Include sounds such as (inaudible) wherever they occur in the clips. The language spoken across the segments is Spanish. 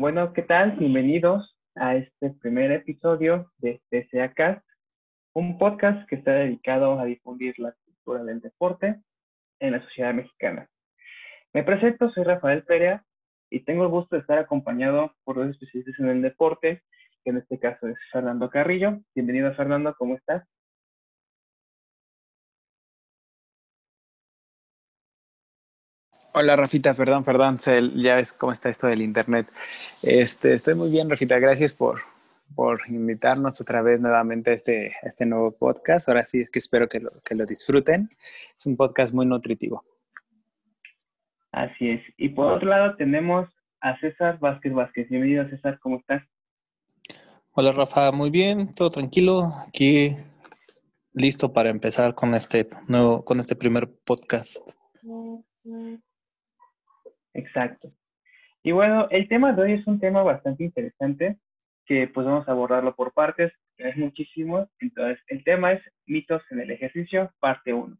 Bueno, ¿qué tal? Bienvenidos a este primer episodio de TCAcast, un podcast que está dedicado a difundir la cultura del deporte en la sociedad mexicana. Me presento, soy Rafael Perea y tengo el gusto de estar acompañado por dos especialistas en el deporte, que en este caso es Fernando Carrillo. Bienvenido, Fernando, ¿cómo estás? Hola Rafita, perdón, perdón, ya ves cómo está esto del internet. Este, estoy muy bien, Rafita, gracias por, por invitarnos otra vez nuevamente a este, este nuevo podcast. Ahora sí es que espero que lo, que lo disfruten. Es un podcast muy nutritivo. Así es. Y por otro lado tenemos a César Vázquez Vázquez. Bienvenido César, ¿cómo estás? Hola Rafa, muy bien, todo tranquilo. Aquí listo para empezar con este nuevo, con este primer podcast. Exacto. Y bueno, el tema de hoy es un tema bastante interesante que pues vamos a abordarlo por partes, es muchísimo. Entonces, el tema es mitos en el ejercicio, parte 1.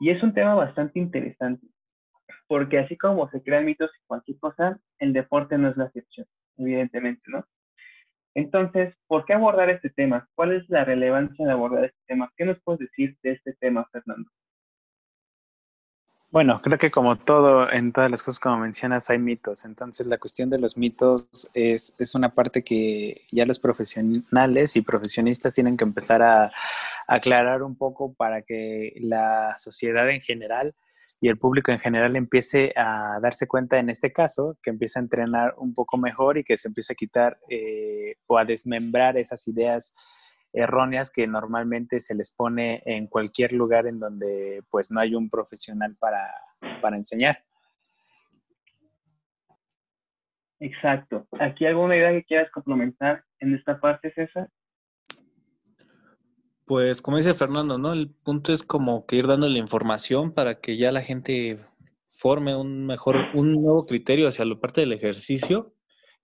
Y es un tema bastante interesante, porque así como se crean mitos y cualquier cosa, el deporte no es la excepción, evidentemente, ¿no? Entonces, ¿por qué abordar este tema? ¿Cuál es la relevancia de abordar este tema? ¿Qué nos puedes decir de este tema, Fernando? Bueno, creo que como todo, en todas las cosas como mencionas, hay mitos. Entonces, la cuestión de los mitos es, es una parte que ya los profesionales y profesionistas tienen que empezar a, aclarar un poco para que la sociedad en general y el público en general empiece a darse cuenta, en este caso, que empiece a entrenar un poco mejor y que se empiece a quitar eh, o a desmembrar esas ideas erróneas que normalmente se les pone en cualquier lugar en donde pues no hay un profesional para, para enseñar. Exacto. ¿Aquí alguna idea que quieras complementar en esta parte, César? Pues como dice Fernando, ¿no? El punto es como que ir dando la información para que ya la gente forme un mejor, un nuevo criterio hacia la parte del ejercicio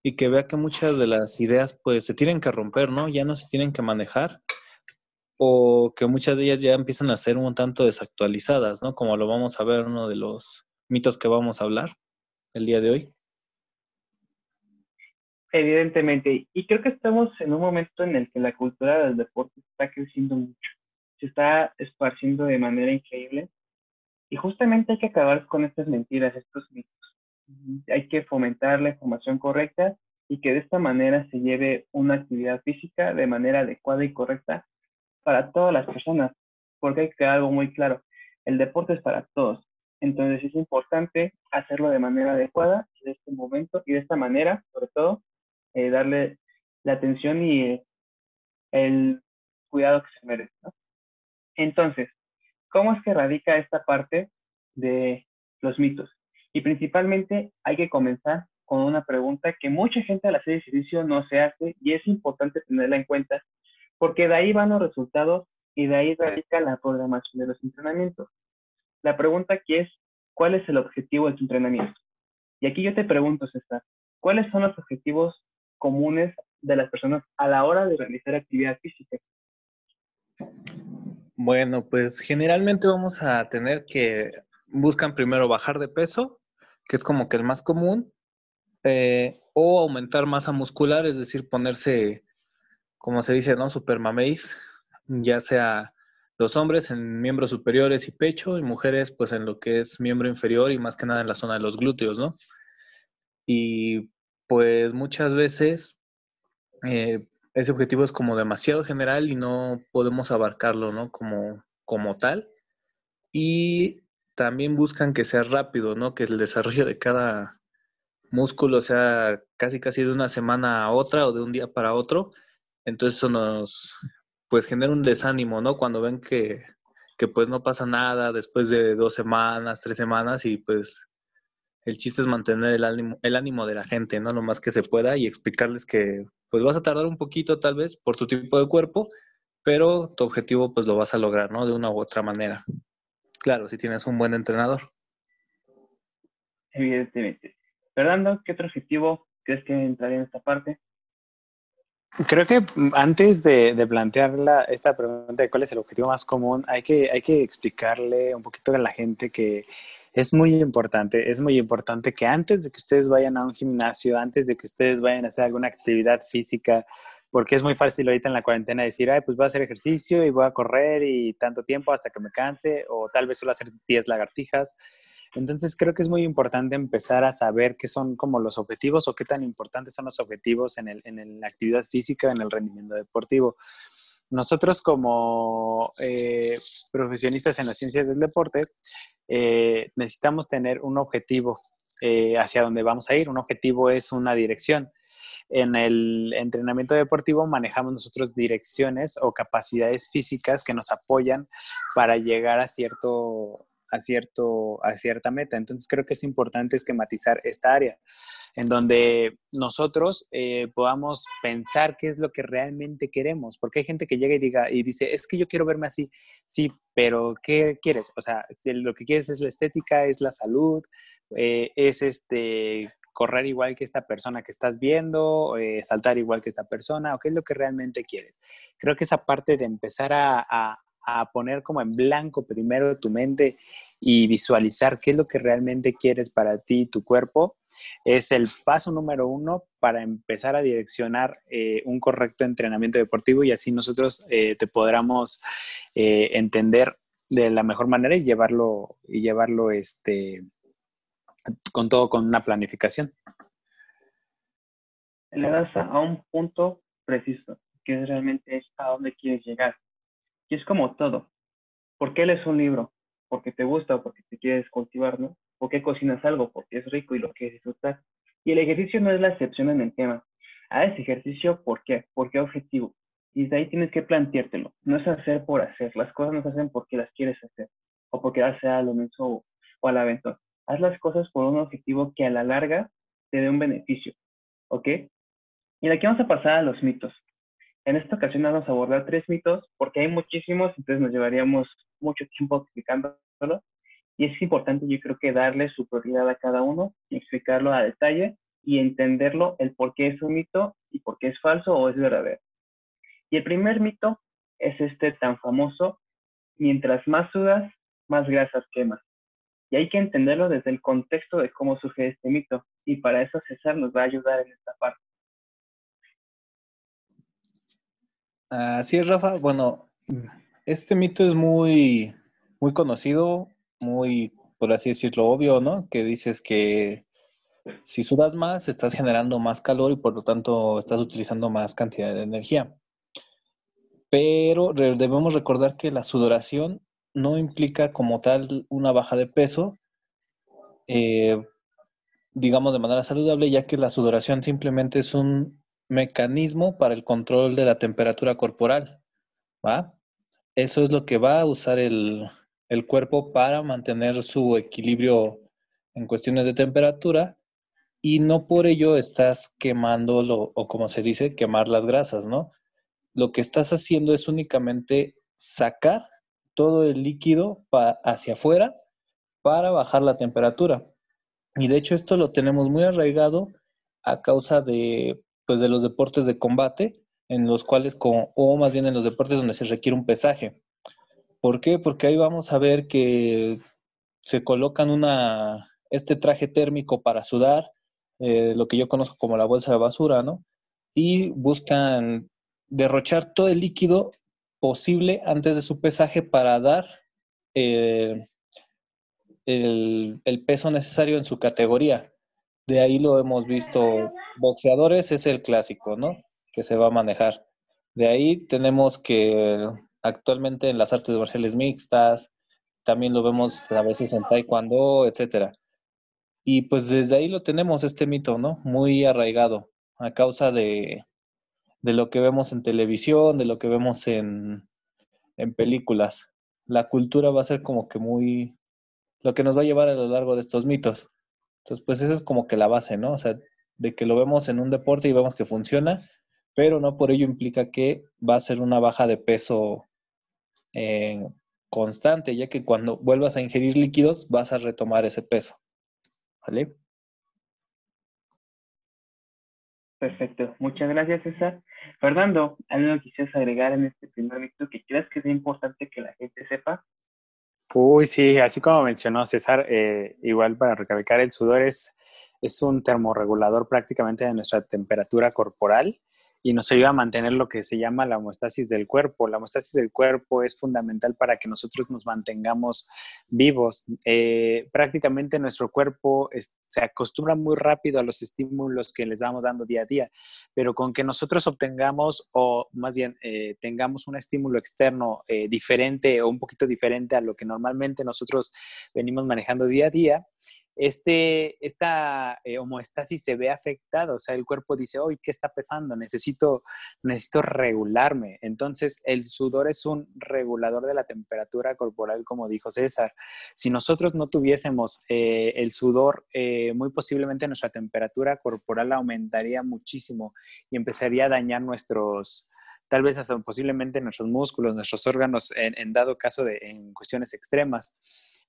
y que vea que muchas de las ideas pues se tienen que romper, ¿no? Ya no se tienen que manejar o que muchas de ellas ya empiezan a ser un tanto desactualizadas, ¿no? Como lo vamos a ver uno de los mitos que vamos a hablar el día de hoy. Evidentemente, y creo que estamos en un momento en el que la cultura del deporte está creciendo mucho, se está esparciendo de manera increíble y justamente hay que acabar con estas mentiras, estos mitos hay que fomentar la información correcta y que de esta manera se lleve una actividad física de manera adecuada y correcta para todas las personas, porque hay que quedar algo muy claro, el deporte es para todos, entonces es importante hacerlo de manera adecuada en este momento y de esta manera, sobre todo, eh, darle la atención y el cuidado que se merece. Entonces, ¿cómo es que radica esta parte de los mitos? Y principalmente hay que comenzar con una pregunta que mucha gente al hacer ejercicio no se hace y es importante tenerla en cuenta porque de ahí van los resultados y de ahí radica la programación de los entrenamientos. La pregunta aquí es, ¿cuál es el objetivo de tu entrenamiento? Y aquí yo te pregunto, César, ¿cuáles son los objetivos comunes de las personas a la hora de realizar actividad física? Bueno, pues generalmente vamos a tener que buscan primero bajar de peso que es como que el más común, eh, o aumentar masa muscular, es decir, ponerse, como se dice, ¿no? Super mameis, ya sea los hombres en miembros superiores y pecho, y mujeres pues en lo que es miembro inferior y más que nada en la zona de los glúteos, ¿no? Y pues muchas veces eh, ese objetivo es como demasiado general y no podemos abarcarlo, ¿no? Como, como tal. Y también buscan que sea rápido, ¿no? Que el desarrollo de cada músculo sea casi casi de una semana a otra o de un día para otro. Entonces eso nos pues genera un desánimo, ¿no? Cuando ven que, que pues no pasa nada después de dos semanas, tres semanas y pues el chiste es mantener el ánimo, el ánimo de la gente, ¿no? Lo más que se pueda y explicarles que pues vas a tardar un poquito tal vez por tu tipo de cuerpo, pero tu objetivo pues lo vas a lograr, ¿no? De una u otra manera. Claro, si tienes un buen entrenador. Evidentemente. Fernando, ¿qué otro objetivo crees que entraría en esta parte? Creo que antes de, plantear esta pregunta de cuál es el objetivo más común, hay que, hay que explicarle un poquito a la gente que Es muy importante, es muy importante que antes de que ustedes vayan a un gimnasio, antes de que ustedes vayan a hacer alguna actividad física, porque es muy fácil ahorita en la cuarentena decir, ay, pues voy a hacer ejercicio y voy a correr y tanto tiempo hasta que me canse, o tal vez solo hacer 10 lagartijas. Entonces creo que es muy importante empezar a saber qué son como los objetivos o qué tan importantes son los objetivos en, el, en la actividad física, en el rendimiento deportivo. Nosotros como eh, profesionistas en las ciencias del deporte eh, necesitamos tener un objetivo eh, hacia donde vamos a ir. Un objetivo es una dirección. En el entrenamiento deportivo manejamos nosotros direcciones o capacidades físicas que nos apoyan para llegar a cierto, a, cierto, a cierta meta. Entonces creo que es importante esquematizar esta área en donde nosotros eh, podamos pensar qué es lo que realmente queremos, porque hay gente que llega y diga y dice, es que yo quiero verme así, sí, pero ¿qué quieres? O sea, lo que quieres es la estética, es la salud, eh, es este correr igual que esta persona que estás viendo, eh, saltar igual que esta persona, o qué es lo que realmente quieres. Creo que esa parte de empezar a, a poner como en blanco primero tu mente y visualizar qué es lo que realmente quieres para ti y tu cuerpo, es el paso número uno para empezar a direccionar eh, un correcto entrenamiento deportivo y así nosotros eh, te podamos eh, entender de la mejor manera y llevarlo, y llevarlo este, con todo, con una planificación. Le das a un punto preciso, que es realmente a dónde quieres llegar. Y es como todo. ¿Por qué lees un libro? Porque te gusta o porque te quieres cultivar, ¿no? ¿Por qué cocinas algo? Porque es rico y lo quieres disfrutar. Y el ejercicio no es la excepción en el tema. Haz ejercicio, ¿por qué? ¿Por qué objetivo? Y de ahí tienes que planteártelo. No es hacer por hacer. Las cosas no se hacen porque las quieres hacer. O porque hace a lo menso o al aventón. Haz las cosas por un objetivo que a la larga te dé un beneficio. ¿Ok? Y de aquí vamos a pasar a los mitos. En esta ocasión vamos a abordar tres mitos porque hay muchísimos, entonces nos llevaríamos mucho tiempo explicándolo. Y es importante, yo creo que darle su prioridad a cada uno y explicarlo a detalle y entenderlo, el por qué es un mito y por qué es falso o es verdadero. Y el primer mito es este tan famoso, mientras más sudas, más grasas quemas. Y hay que entenderlo desde el contexto de cómo surge este mito. Y para eso César nos va a ayudar en esta parte. Así es, Rafa. Bueno, este mito es muy, muy conocido, muy, por así decirlo, obvio, ¿no? Que dices que si sudas más, estás generando más calor y por lo tanto estás utilizando más cantidad de energía. Pero debemos recordar que la sudoración no implica como tal una baja de peso, eh, digamos de manera saludable, ya que la sudoración simplemente es un mecanismo para el control de la temperatura corporal. ¿va? Eso es lo que va a usar el, cuerpo para mantener su equilibrio en cuestiones de temperatura y no por ello estás quemándolo o como se dice, quemar las grasas, ¿no? Lo que estás haciendo es únicamente sacar todo el líquido hacia afuera para bajar la temperatura. Y de hecho esto lo tenemos muy arraigado a causa de pues de los deportes de combate, en los cuales, o más bien en los deportes donde se requiere un pesaje. ¿Por qué? Porque ahí vamos a ver que se colocan una, este traje térmico para sudar, eh, lo que yo conozco como la bolsa de basura, ¿no? Y buscan derrochar todo el líquido posible antes de su pesaje para dar eh, el, el, peso necesario en su categoría. De ahí lo hemos visto, boxeadores es el clásico, ¿no? Que se va a manejar. De ahí tenemos que actualmente en las artes marciales mixtas, también lo vemos a veces en taekwondo, etcétera. Y pues desde ahí lo tenemos, este mito, ¿no? Muy arraigado, a causa de, de lo que vemos en televisión, de lo que vemos en, en películas. La cultura va a ser como que muy, lo que nos va a llevar a lo largo de estos mitos. Entonces, pues esa es como que la base, ¿no? O sea, de que lo vemos en un deporte y vemos que funciona, pero no por ello implica que va a ser una baja de peso eh, constante, ya que cuando vuelvas a ingerir líquidos vas a retomar ese peso. ¿Vale? Perfecto, muchas gracias César. Fernando, ¿algo quisieras agregar en este primer mito que creas que es importante que la gente sepa? Uy, sí, así como mencionó César, eh, igual para recalcar, el sudor es, es un termorregulador prácticamente de nuestra temperatura corporal y nos ayuda a mantener lo que se llama la homeostasis del cuerpo. La homeostasis del cuerpo es fundamental para que nosotros nos mantengamos vivos. Eh, prácticamente nuestro cuerpo se acostumbra muy rápido a los estímulos que les vamos dando día a día, pero con que nosotros obtengamos o más bien eh, tengamos un estímulo externo eh, diferente o un poquito diferente a lo que normalmente nosotros venimos manejando día a día, este, esta eh, se ve afectada, o sea, el cuerpo dice, hoy, ¿qué está pesando? Necesito, necesito regularme. Entonces, el sudor es un regulador de la temperatura corporal, como dijo César. Si nosotros no tuviésemos eh, el sudor, eh, muy posiblemente nuestra temperatura corporal aumentaría muchísimo y empezaría a dañar nuestros, tal vez hasta posiblemente nuestros músculos, nuestros órganos, en, dado caso de en cuestiones extremas.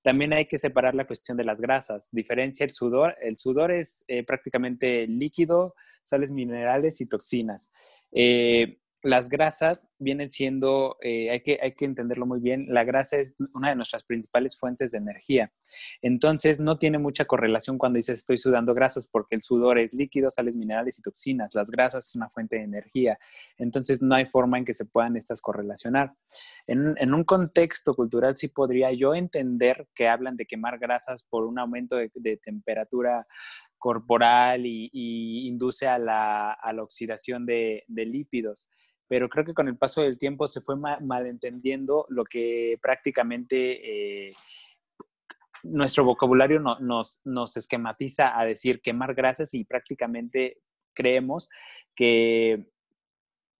También hay que separar la cuestión de las grasas. Diferencia el sudor. El sudor es eh, prácticamente líquido, sales minerales y toxinas. Eh, las grasas vienen siendo, eh, hay, que, hay que entenderlo muy bien, la grasa es una de nuestras principales fuentes de energía. Entonces, no tiene mucha correlación cuando dices estoy sudando grasas, porque el sudor es líquido, sales minerales y toxinas. Las grasas es una fuente de energía. Entonces, no hay forma en que se puedan estas correlacionar. En, un contexto cultural, sí podría yo entender que hablan de quemar grasas por un aumento de, temperatura corporal y, induce a la, oxidación de, de lípidos pero creo que con el paso del tiempo se fue malentendiendo lo que prácticamente eh, nuestro vocabulario nos, esquematiza a decir quemar grasas y prácticamente creemos que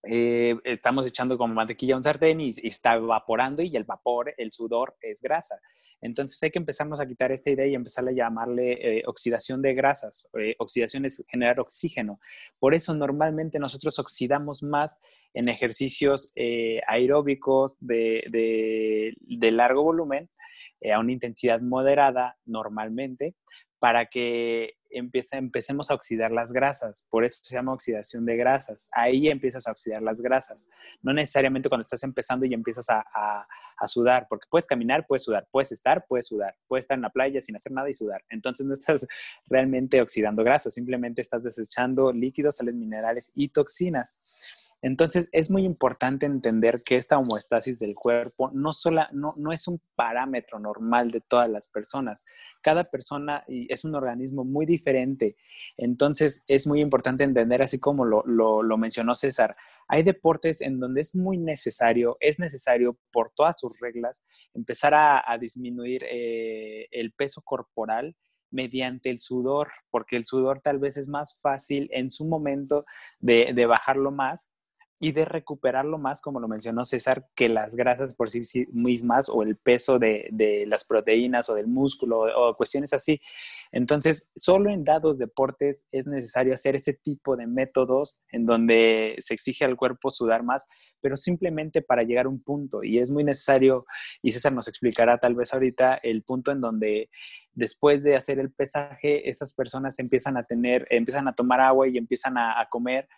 eh, estamos echando como mantequilla a un sartén y, está evaporando y el vapor, el sudor es grasa. Entonces hay que empezarnos a quitar esta idea y empezar a llamarle eh, oxidación de grasas. Eh, oxidación es generar oxígeno. Por eso normalmente nosotros oxidamos más en ejercicios aeróbicos de, de, largo volumen a una intensidad moderada normalmente para que empecemos a oxidar las grasas. Por eso se llama oxidación de grasas. Ahí empiezas a oxidar las grasas. No necesariamente cuando estás empezando y empiezas a, sudar, porque puedes caminar, puedes sudar, puedes estar, puedes sudar, puedes estar en la playa sin hacer nada y sudar. Entonces no estás (laughs) realmente oxidando grasas, simplemente estás desechando líquidos, sales minerales y toxinas. Entonces, es muy importante entender que esta homoestasis del cuerpo no, sola, no, no es un parámetro normal de todas las personas. Cada persona es un organismo muy diferente. Entonces, es muy importante entender, así como lo, lo, mencionó César, hay deportes en donde es muy necesario, es necesario por todas sus reglas, empezar a, disminuir eh, el peso corporal mediante el sudor, porque el sudor tal vez es más fácil en su momento de, de bajarlo más y de recuperarlo más, como lo mencionó César, que las grasas por sí mismas o el peso de, las proteínas o del músculo o, cuestiones así. Entonces, solo en dados deportes es necesario hacer ese tipo de métodos en donde se exige al cuerpo sudar más, pero simplemente para llegar a un punto. Y es muy necesario, y César nos explicará tal vez ahorita, el punto en donde después de hacer el pesaje, esas personas empiezan a tener, empiezan a tomar agua y empiezan a comer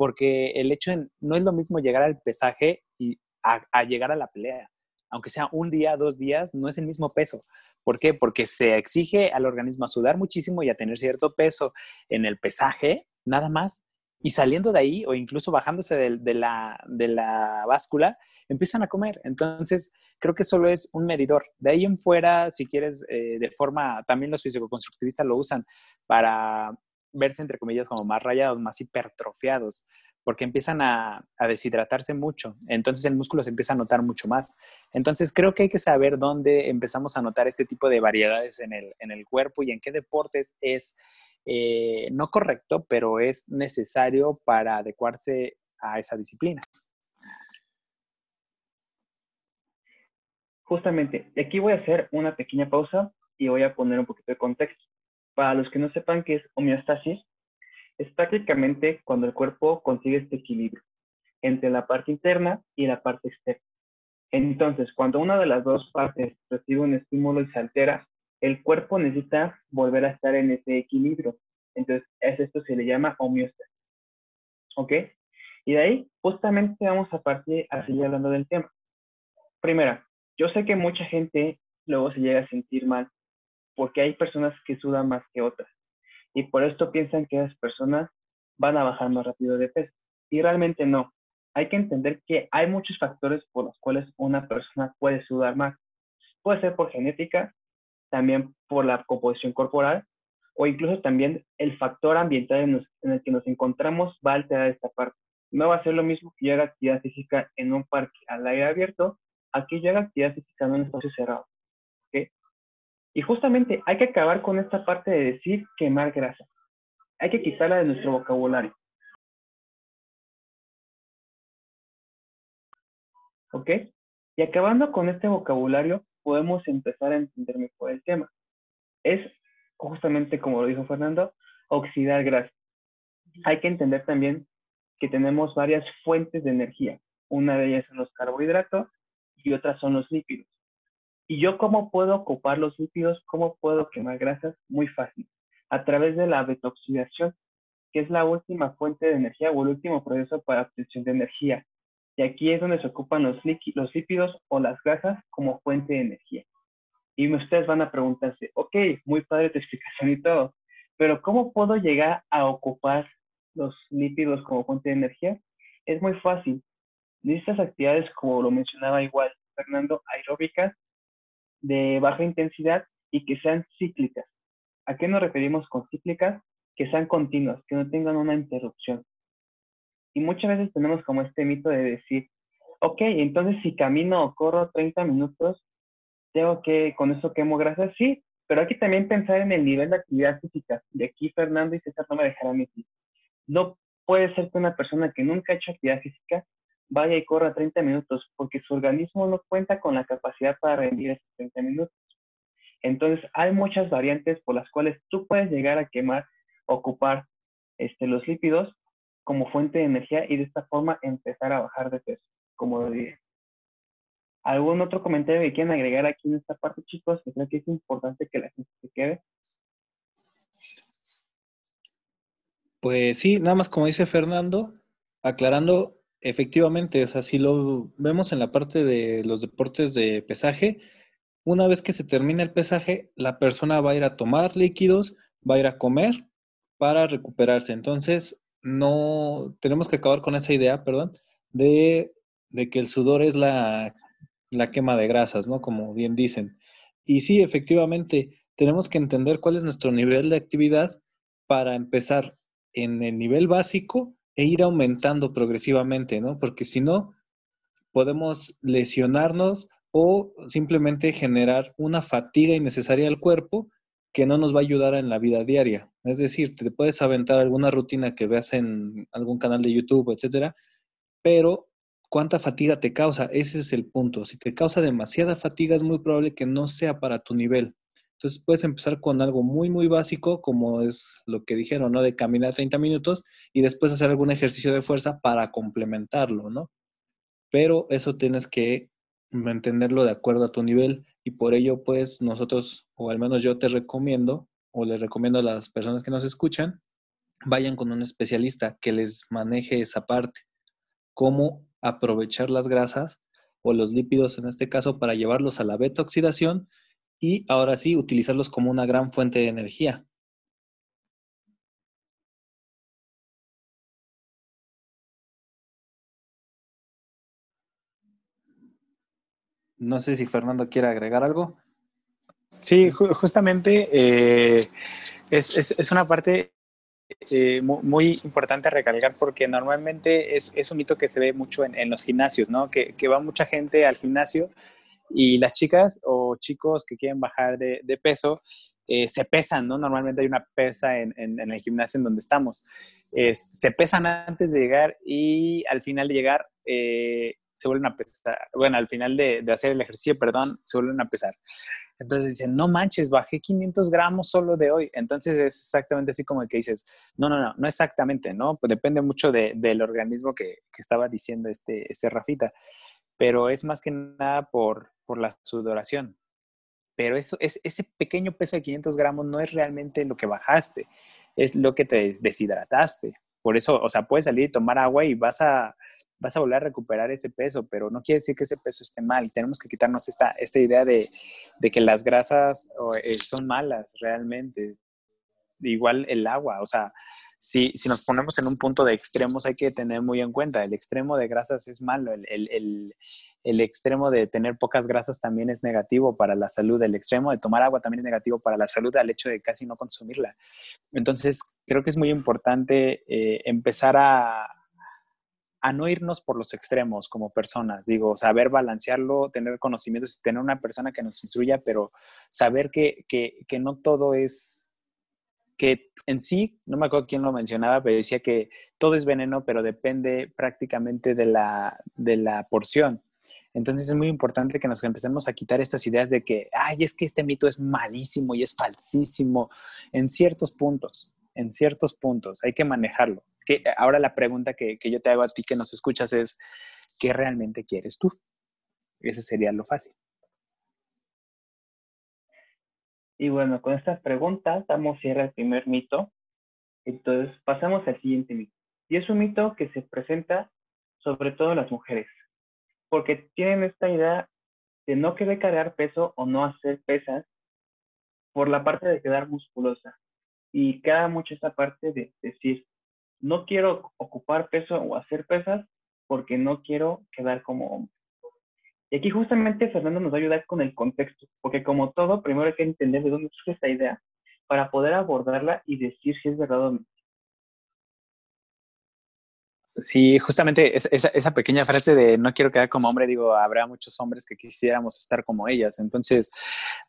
porque el hecho de, no es lo mismo llegar al pesaje y a, llegar a la pelea. Aunque sea un día, dos días, no es el mismo peso. ¿Por qué? Porque se exige al organismo a sudar muchísimo y a tener cierto peso en el pesaje, nada más. Y saliendo de ahí, o incluso bajándose de, la, de la báscula, empiezan a comer. Entonces, creo que solo es un medidor. De ahí en fuera, si quieres, eh, de forma, también los fisicoconstructivistas lo usan para verse, entre comillas, como más rayados, más hipertrofiados, porque empiezan a, deshidratarse mucho. Entonces el músculo se empieza a notar mucho más. Entonces creo que hay que saber dónde empezamos a notar este tipo de variedades en el, cuerpo y en qué deportes es eh, no correcto, pero es necesario para adecuarse a esa disciplina. Justamente, aquí voy a hacer una pequeña pausa y voy a poner un poquito de contexto. Para los que no sepan qué es homeostasis, es prácticamente cuando el cuerpo consigue este equilibrio entre la parte interna y la parte externa. Entonces, cuando una de las dos partes recibe un estímulo y se altera, el cuerpo necesita volver a estar en ese equilibrio. Entonces, es esto se le llama homeostasis. ¿Ok? Y de ahí, justamente vamos a partir a seguir hablando del tema. Primera, yo sé que mucha gente luego se llega a sentir mal, porque hay personas que sudan más que otras. Y por esto piensan que esas personas van a bajar más rápido de peso. Y realmente no. Hay que entender que hay muchos factores por los cuales una persona puede sudar más. Puede ser por genética, también por la composición corporal o incluso también el factor ambiental en, el que nos encontramos va a alterar esta parte. No va a ser lo mismo que yo haga actividad física en un parque al aire abierto a que yo haga actividad física en un espacio cerrado. Y justamente hay que acabar con esta parte de decir quemar grasa. Hay que quitarla de nuestro vocabulario. ¿Ok? Y acabando con este vocabulario, podemos empezar a entender mejor el tema. Es justamente como lo dijo Fernando, oxidar grasa. Hay que entender también que tenemos varias fuentes de energía. Una de ellas son los carbohidratos y otras son los lípidos. ¿Y yo cómo puedo ocupar los lípidos? ¿Cómo puedo quemar grasas? Muy fácil. A través de la betoxidación, que es la última fuente de energía o el último proceso para obtención de energía. Y aquí es donde se ocupan los, los lípidos o las grasas como fuente de energía. Y ustedes van a preguntarse, ok, muy padre tu explicación y todo, pero ¿cómo puedo llegar a ocupar los lípidos como fuente de energía? Es muy fácil. Estas actividades, como lo mencionaba igual Fernando, aeróbicas, de baja intensidad y que sean cíclicas. ¿A qué nos referimos con cíclicas? Que sean continuas, que no tengan una interrupción. Y muchas veces tenemos como este mito de decir, ok, entonces si camino o corro 30 minutos, tengo que, con eso quemo grasas, sí, pero hay que también pensar en el nivel de actividad física. De aquí Fernando y César no me dejarán mentir. No puede ser que una persona que nunca ha hecho actividad física vaya y corra 30 minutos, porque su organismo no cuenta con la capacidad para rendir esos 30 minutos. Entonces, hay muchas variantes por las cuales tú puedes llegar a quemar, ocupar este, los lípidos como fuente de energía y de esta forma empezar a bajar de peso, como lo dije. ¿Algún otro comentario que quieran agregar aquí en esta parte, chicos? Que creo que es importante que la gente se quede. Pues sí, nada más como dice Fernando, aclarando, efectivamente, o sea, si lo vemos en la parte de los deportes de pesaje, una vez que se termina el pesaje, la persona va a ir a tomar líquidos, va a ir a comer para recuperarse. Entonces, no tenemos que acabar con esa idea, perdón, de, de que el sudor es la la quema de grasas, ¿no? Como bien dicen. Y sí, efectivamente, tenemos que entender cuál es nuestro nivel de actividad para empezar en el nivel básico e ir aumentando progresivamente, ¿no? Porque si no, podemos lesionarnos o simplemente generar una fatiga innecesaria al cuerpo que no nos va a ayudar en la vida diaria. Es decir, te puedes aventar alguna rutina que veas en algún canal de YouTube, etcétera, pero cuánta fatiga te causa. Ese es el punto. Si te causa demasiada fatiga, es muy probable que no sea para tu nivel. Entonces puedes empezar con algo muy, muy básico, como es lo que dijeron, ¿no? De caminar 30 minutos y después hacer algún ejercicio de fuerza para complementarlo, ¿no? Pero eso tienes que mantenerlo de acuerdo a tu nivel y por ello, pues nosotros, o al menos yo te recomiendo, o le recomiendo a las personas que nos escuchan, vayan con un especialista que les maneje esa parte. Cómo aprovechar las grasas o los lípidos en este caso para llevarlos a la beta oxidación y ahora sí utilizarlos como una gran fuente de energía. No sé si Fernando quiere agregar algo. Sí, justamente eh, es, es, una parte eh, muy importante recalcar porque normalmente es, es, un mito que se ve mucho en, en los gimnasios, ¿no? Que, que, va mucha gente al gimnasio y las chicas o chicos que quieren bajar de, de peso eh, se pesan, ¿no? Normalmente hay una pesa en, en, en el gimnasio en donde estamos. se pesan antes de llegar y al final de llegar eh, se vuelven a pesar. Bueno, al final de, de hacer el ejercicio, perdón, se vuelven a pesar. Entonces dicen, no manches, bajé 500 gramos solo de hoy. Entonces es exactamente así como el que dices, no, no, no, no exactamente, ¿no? Pues depende mucho de, del organismo que, que, estaba diciendo este, este Rafita. Pero es más que nada por, por la sudoración. Pero eso, es, ese pequeño peso de 500 gramos no es realmente lo que bajaste, es lo que te deshidrataste. Por eso, o sea, puedes salir y tomar agua y vas a, vas a volver a recuperar ese peso, pero no quiere decir que ese peso esté mal. Tenemos que quitarnos esta, esta idea de, de que las grasas eh, son malas realmente. Igual el agua, o sea, si, si, nos ponemos en un punto de extremos, hay que tener muy en cuenta, el extremo de grasas es malo, el, el, el, extremo de tener pocas grasas también es negativo para la salud, el extremo de tomar agua también es negativo para la salud al hecho de casi no consumirla. Entonces, creo que es muy importante eh, empezar a, a no irnos por los extremos como personas, digo, saber balancearlo, tener conocimientos, tener una persona que nos instruya, pero saber que, que, que no todo es que en sí, no me acuerdo quién lo mencionaba, pero decía que todo es veneno, pero depende prácticamente de la, de la porción. Entonces es muy importante que nos empecemos a quitar estas ideas de que, ay, es que este mito es malísimo y es falsísimo en ciertos puntos, en ciertos puntos, hay que manejarlo. Que, ahora la pregunta que, que yo te hago a ti que nos escuchas es, ¿qué realmente quieres tú? Ese sería lo fácil. Y bueno, con estas preguntas damos cierre al primer mito. Entonces pasamos al siguiente mito. Y es un mito que se presenta sobre todo en las mujeres, porque tienen esta idea de no querer cargar peso o no hacer pesas por la parte de quedar musculosa. Y queda mucho esta parte de decir, no quiero ocupar peso o hacer pesas porque no quiero quedar como hombre. Y aquí justamente Fernando nos va a ayudar con el contexto, porque como todo, primero hay que entender de dónde surge esta idea para poder abordarla y decir si es verdad o no. Sí, justamente esa, esa, pequeña frase de no quiero quedar como hombre, digo, habrá muchos hombres que quisiéramos estar como ellas. Entonces,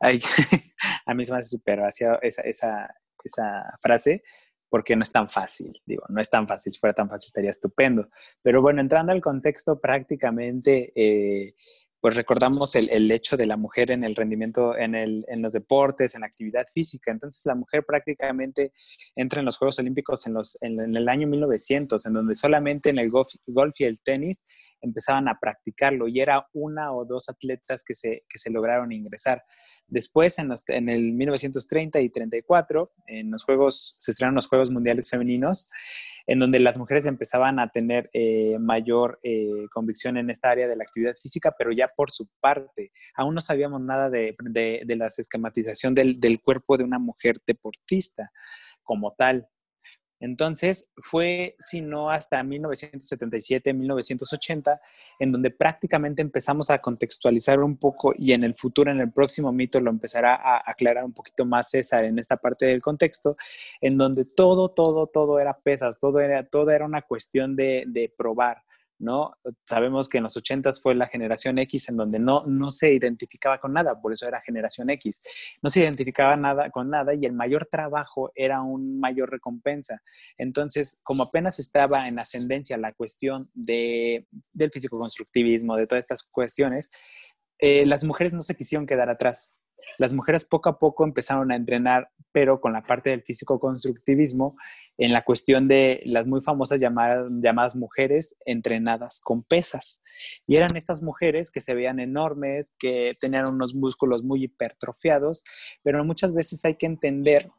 (laughs) a mí se me hace súper esa, esa, esa frase porque no es tan fácil, digo, no es tan fácil, si fuera tan fácil estaría estupendo. Pero bueno, entrando al contexto, prácticamente eh, pues recordamos el, el, hecho de la mujer en el rendimiento, en, el, en, los deportes, en la actividad física. Entonces la mujer prácticamente entra en los Juegos Olímpicos en, los, en, en el año 1900, en donde solamente en el golf, golf, y el tenis empezaban a practicarlo y era una o dos atletas que se, que se lograron ingresar. Después, en, los, en el 1930 y 34, en los Juegos, se estrenaron los Juegos Mundiales Femeninos en donde las mujeres empezaban a tener eh, mayor eh, convicción en esta área de la actividad física, pero ya por su parte. Aún no sabíamos nada de, de, de la esquematización del, del cuerpo de una mujer deportista como tal. Entonces, fue, si no, hasta 1977, 1980, en donde prácticamente empezamos a contextualizar un poco y en el futuro, en el próximo mito, lo empezará a aclarar un poquito más César en esta parte del contexto, en donde todo, todo, todo era pesas, todo era, todo era una cuestión de, de probar. ¿No? Sabemos que en los 80 fue la generación X en donde no, no se identificaba con nada, por eso era generación X. No se identificaba nada con nada y el mayor trabajo era un mayor recompensa. Entonces, como apenas estaba en ascendencia la cuestión de, del físico-constructivismo, de todas estas cuestiones, eh, las mujeres no se quisieron quedar atrás. Las mujeres poco a poco empezaron a entrenar, pero con la parte del físico-constructivismo, en la cuestión de las muy famosas llamadas, mujeres entrenadas con pesas. Y eran estas mujeres que se veían enormes, que tenían unos músculos muy hipertrofiados, pero muchas veces hay que entender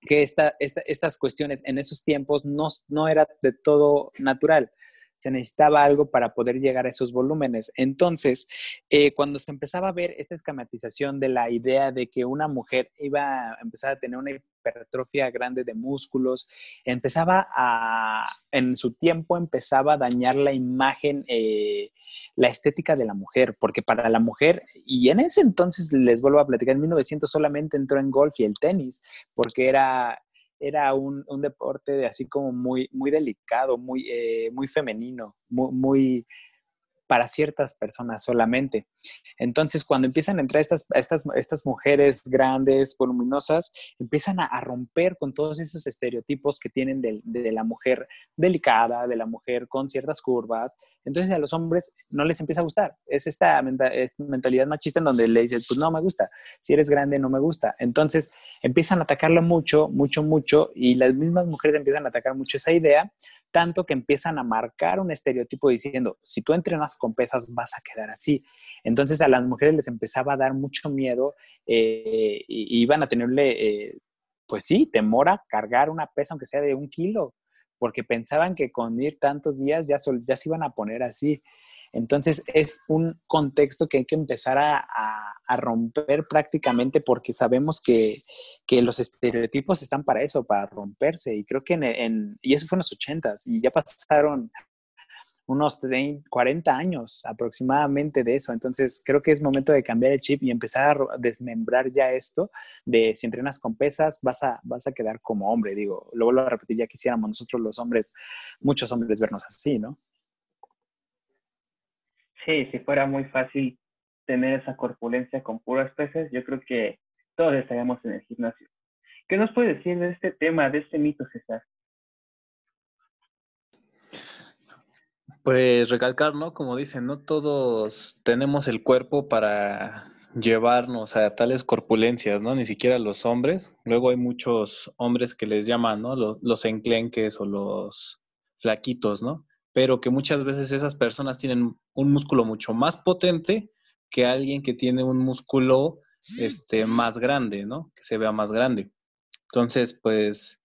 que esta, esta, estas cuestiones en esos tiempos no, no era de todo natural se necesitaba algo para poder llegar a esos volúmenes. Entonces, eh, cuando se empezaba a ver esta esquematización de la idea de que una mujer iba a empezar a tener una hipertrofia grande de músculos, empezaba a, en su tiempo, empezaba a dañar la imagen. Eh, la estética de la mujer, porque para la mujer, y en ese entonces les vuelvo a platicar, en 1900 solamente entró en golf y el tenis, porque era era un, un, deporte de así como muy, muy delicado, muy, eh, muy femenino, muy, muy, para ciertas personas solamente. Entonces, cuando empiezan a entrar estas, estas, estas mujeres grandes, voluminosas, empiezan a, romper con todos esos estereotipos que tienen de, la mujer delicada, de la mujer con ciertas curvas. Entonces, a los hombres no les empieza a gustar. Es esta, esta mentalidad machista en donde le dicen, pues no me gusta. Si eres grande, no me gusta. Entonces, empiezan a atacarlo mucho, mucho, mucho, y las mismas mujeres empiezan a atacar mucho esa idea tanto que empiezan a marcar un estereotipo diciendo, si tú entrenas con pesas vas a quedar así. Entonces a las mujeres les empezaba a dar mucho miedo eh, y iban a tenerle, eh, pues sí, temor a cargar una pesa aunque sea de un kilo, porque pensaban que con ir tantos días ya, ya se iban a poner así. Entonces es un contexto que hay que empezar a, romper prácticamente porque sabemos que, los estereotipos están para eso, para romperse. Y creo que en, y eso fue en los ochentas y ya pasaron unos 40 años aproximadamente de eso. Entonces, creo que es momento de cambiar el chip y empezar a desmembrar ya esto de si entrenas con pesas, vas a, vas a quedar como hombre. Digo, lo vuelvo a repetir, ya quisiéramos nosotros los hombres, muchos hombres vernos así, ¿no? Sí, si fuera muy fácil tener esa corpulencia con puras pesas, yo creo que todos estaríamos en el gimnasio. ¿Qué nos puede decir de este tema, de este mito, César? Pues recalcar, ¿no? Como dicen, no todos tenemos el cuerpo para llevarnos a tales corpulencias, ¿no? Ni siquiera los hombres. Luego hay muchos hombres que les llaman, ¿no? Los, enclenques o los flaquitos, ¿no? Pero que muchas veces esas personas tienen un músculo mucho más potente que alguien que tiene un músculo este, más grande, ¿no? Que se vea más grande. Entonces, pues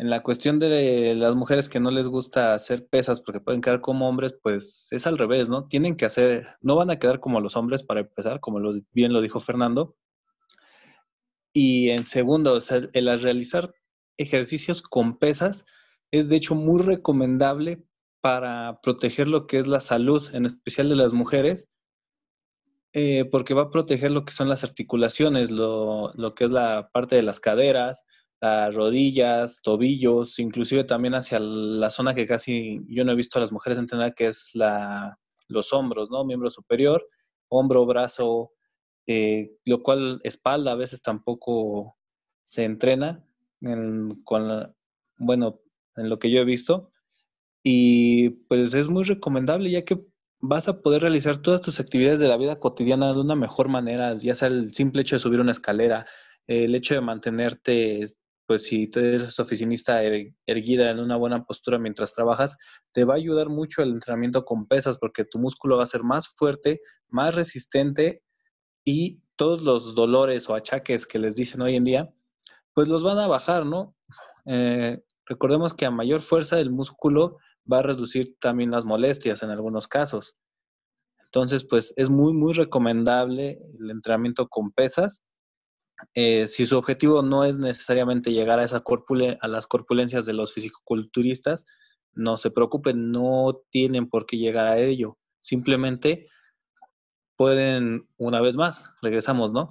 en la cuestión de las mujeres que no les gusta hacer pesas porque pueden quedar como hombres, pues es al revés, ¿no? Tienen que hacer, no van a quedar como los hombres para empezar, como bien lo dijo Fernando. Y en segundo, o sea, el realizar ejercicios con pesas es de hecho muy recomendable para proteger lo que es la salud, en especial de las mujeres, eh, porque va a proteger lo que son las articulaciones, lo, que es la parte de las caderas, las rodillas, tobillos, inclusive también hacia la zona que casi yo no he visto a las mujeres entrenar, que es la, los hombros, ¿no? Miembro superior, hombro, brazo, eh, lo cual espalda a veces tampoco se entrena con bueno, en lo que yo he visto. Y pues es muy recomendable ya que vas a poder realizar todas tus actividades de la vida cotidiana de una mejor manera, ya sea el simple hecho de subir una escalera, el hecho de mantenerte pues si tú eres oficinista er, erguida en una buena postura mientras trabajas, te va a ayudar mucho el entrenamiento con pesas porque tu músculo va a ser más fuerte, más resistente y todos los dolores o achaques que les dicen hoy en día, pues los van a bajar, ¿no? Eh, recordemos que a mayor fuerza el músculo va a reducir también las molestias en algunos casos. Entonces, pues es muy, muy recomendable el entrenamiento con pesas eh, si su objetivo no es necesariamente llegar a, esa a las corpulencias de los fisicoculturistas, no se preocupen, no tienen por qué llegar a ello. Simplemente pueden, una vez más, regresamos, ¿no?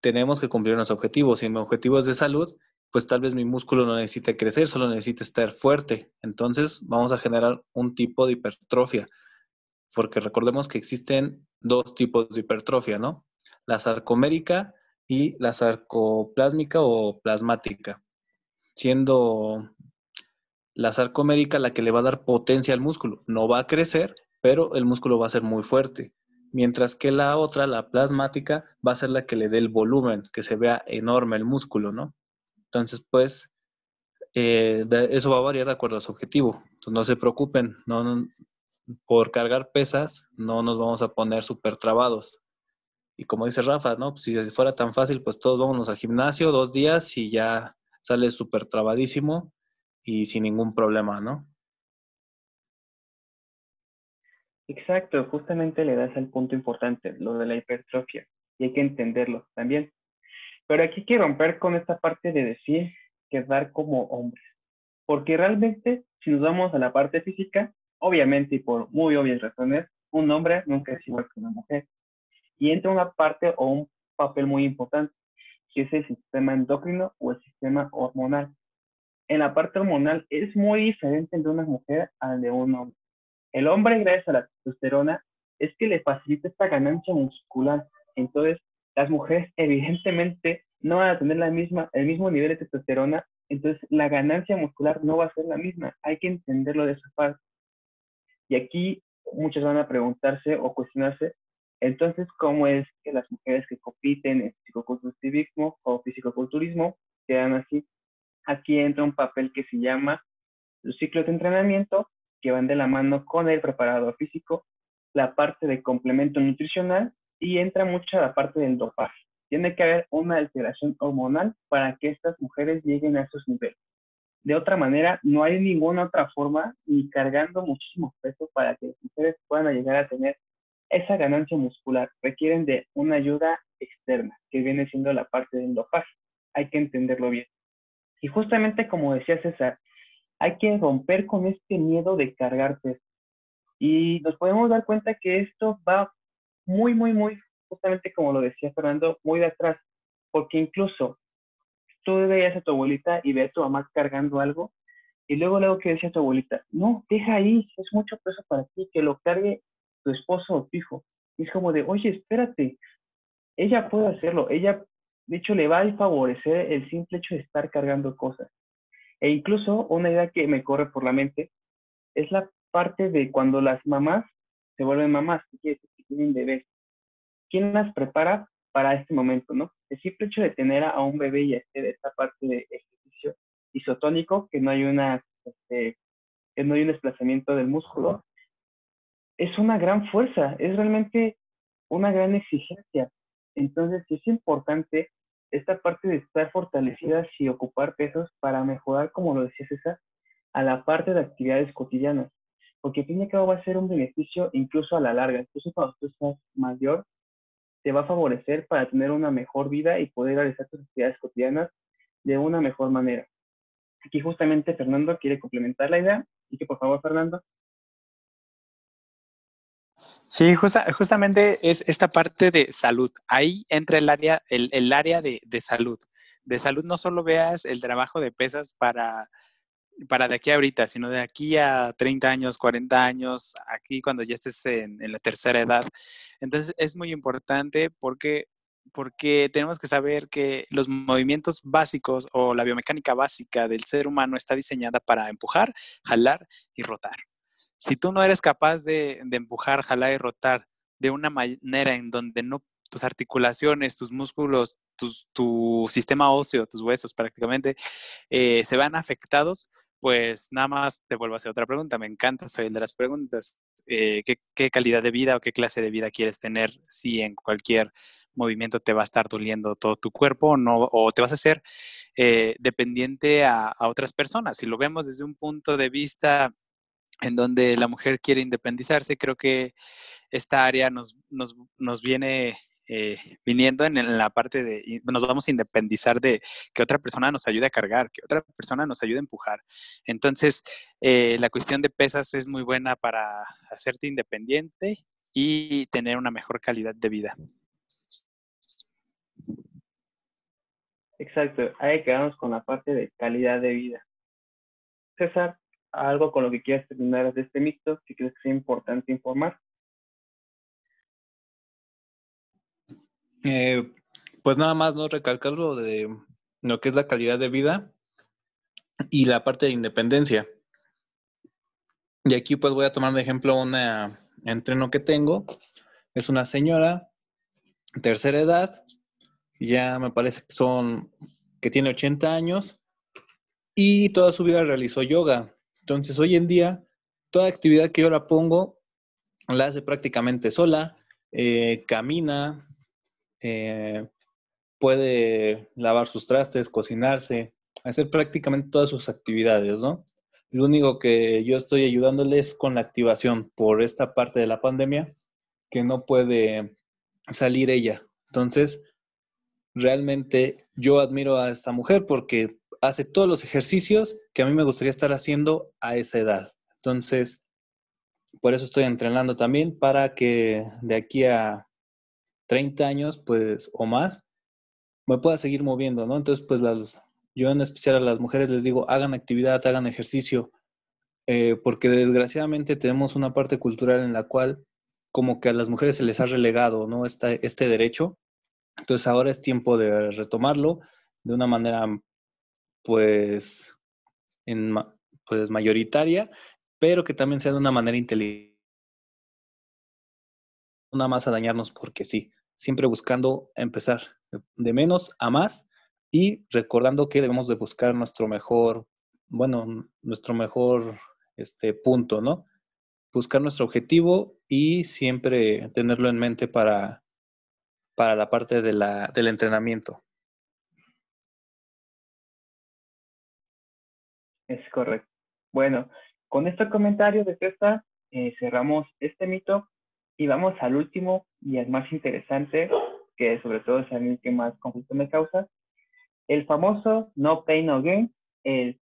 Tenemos que cumplir nuestro objetivo. Si mi objetivo es de salud, pues tal vez mi músculo no necesite crecer, solo necesita estar fuerte. Entonces vamos a generar un tipo de hipertrofia, porque recordemos que existen dos tipos de hipertrofia, ¿no? La sarcomérica y la sarcoplásmica o plasmática, siendo la sarcomérica la que le va a dar potencia al músculo. No va a crecer, pero el músculo va a ser muy fuerte. Mientras que la otra, la plasmática, va a ser la que le dé el volumen, que se vea enorme el músculo, ¿no? Entonces, pues, eh, eso va a variar de acuerdo a su objetivo. Entonces, no se preocupen, no, por cargar pesas no nos vamos a poner súper trabados. Y como dice Rafa, ¿no? Si fuera tan fácil, pues todos vámonos al gimnasio dos días y ya sale súper trabadísimo y sin ningún problema, ¿no? Exacto, justamente le das al punto importante, lo de la hipertrofia, y hay que entenderlo también. Pero aquí hay que romper con esta parte de decir quedar como hombres, porque realmente si nos vamos a la parte física, obviamente y por muy obvias razones, un hombre nunca es igual que una mujer. Y entra una parte o un papel muy importante, que es el sistema endocrino o el sistema hormonal. En la parte hormonal es muy diferente de una mujer al de un hombre. El hombre, gracias a la testosterona, es que le facilita esta ganancia muscular. Entonces, las mujeres evidentemente no van a tener el mismo nivel de testosterona, entonces la ganancia muscular no va a ser la misma. Hay que entenderlo de esa parte. Y aquí muchos van a preguntarse o cuestionarse entonces, ¿cómo es que las mujeres que compiten en fisicoculturismo o fisicoculturismo quedan así? Aquí entra un papel que se llama los ciclos de entrenamiento, que van de la mano con el preparador físico, la parte de complemento nutricional y entra mucho la parte del dopaje. Tiene que haber una alteración hormonal para que estas mujeres lleguen a esos niveles. de otra manera, no hay ninguna otra forma ni cargando muchísimo peso para que las mujeres puedan llegar a tener esa ganancia muscular. Requieren de una ayuda externa, que viene siendo la parte del dopaje. Hay que entenderlo bien. Y justamente como decía César, hay que romper con este miedo de cargar peso. Y nos podemos dar cuenta que esto va muy, muy, muy, justamente como lo decía Fernando, muy de atrás, porque incluso tú veías a tu abuelita y ves a tu mamá cargando algo, y luego luego que decía tu abuelita, no, deja ahí, es mucho peso para ti, que lo cargue tu esposo o tu hijo. Y es como de, oye, espérate, ella puede hacerlo, ella, de hecho, le va a favorecer el simple hecho de estar cargando cosas. E incluso una idea que me corre por la mente es la parte de cuando las mamás se vuelven mamás, tienen bebés. ¿Quién las prepara para este momento, no? El simple hecho de tener a un bebé y hacer esta parte de ejercicio isotónico, que no hay una, este, que no hay un desplazamiento del músculo, es una gran fuerza, es realmente una gran exigencia. Entonces, es importante esta parte de estar fortalecidas y ocupar pesos para mejorar, como lo decía César, a la parte de actividades cotidianas. Porque al fin y al cabo va a ser un beneficio incluso a la larga. Incluso cuando tú estás mayor, te va a favorecer para tener una mejor vida y poder realizar tus actividades cotidianas de una mejor manera. Aquí justamente Fernando quiere complementar la idea. y que por favor, Fernando. Sí, justamente es esta parte de salud. Ahí entra el área, el, área de, salud. De salud no solo veas el trabajo de pesas para, para de aquí ahorita, sino de aquí a 30 años, 40 años, aquí cuando ya estés en, en la tercera edad. Entonces es muy importante porque, porque tenemos que saber que los movimientos básicos o la biomecánica básica del ser humano está diseñada para empujar, jalar y rotar. Si tú no eres capaz de, empujar, jalar y rotar de una manera en donde no tus articulaciones, tus músculos, tu sistema óseo, tus huesos prácticamente eh, se van afectados, pues nada más te vuelvo a hacer otra pregunta. Me encanta, soy el de las preguntas. Eh, ¿qué, calidad de vida o qué clase de vida quieres tener si en cualquier movimiento te va a estar doliendo todo tu cuerpo o, no, o te vas a hacer eh, dependiente a, a, otras personas? Si lo vemos desde un punto de vista en donde la mujer quiere independizarse. Creo que esta área nos, nos, nos viene eh, viniendo en, la parte de, nos vamos a independizar de que otra persona nos ayude a cargar, que otra persona nos ayude a empujar. Entonces, eh, la cuestión de pesas es muy buena para hacerte independiente y tener una mejor calidad de vida. Exacto, ahí quedamos con la parte de calidad de vida. César, algo con lo que quieras terminar de este mito que crees que sea importante informar. Eh, pues nada más, ¿no? Recalcar lo de lo que es la calidad de vida y la parte de independencia. Y aquí pues voy a tomar de ejemplo una entreno que tengo. Es una señora, tercera edad, ya me parece que son, que tiene 80 años y toda su vida realizó yoga. Entonces, hoy en día, toda actividad que yo la pongo, la hace prácticamente sola, eh, camina, eh, puede lavar sus trastes, cocinarse, hacer prácticamente todas sus actividades, ¿no? Lo único que yo estoy ayudándole es con la activación por esta parte de la pandemia, que no puede salir ella. Entonces, realmente yo admiro a esta mujer porque hace todos los ejercicios que a mí me gustaría estar haciendo a esa edad. Entonces, por eso estoy entrenando también para que de aquí a 30 años, pues, o más, me pueda seguir moviendo, ¿no? Entonces, pues, las, yo en especial a las mujeres les digo, hagan actividad, hagan ejercicio, eh, porque desgraciadamente tenemos una parte cultural en la cual como que a las mujeres se les ha relegado, ¿no? Este, este derecho. Entonces, ahora es tiempo de retomarlo de una manera pues, en, pues mayoritaria, pero que también sea de una manera inteligente. Nada más a dañarnos porque sí, siempre buscando empezar de menos a más y recordando que debemos de buscar nuestro mejor, bueno, nuestro mejor este, punto, ¿no? Buscar nuestro objetivo y siempre tenerlo en mente para, para la parte de la, del entrenamiento. Es correcto. Bueno, con este comentario de Testa eh, cerramos este mito y vamos al último y al más interesante, que sobre todo es el que más conflicto me causa. El famoso no pain no gain, el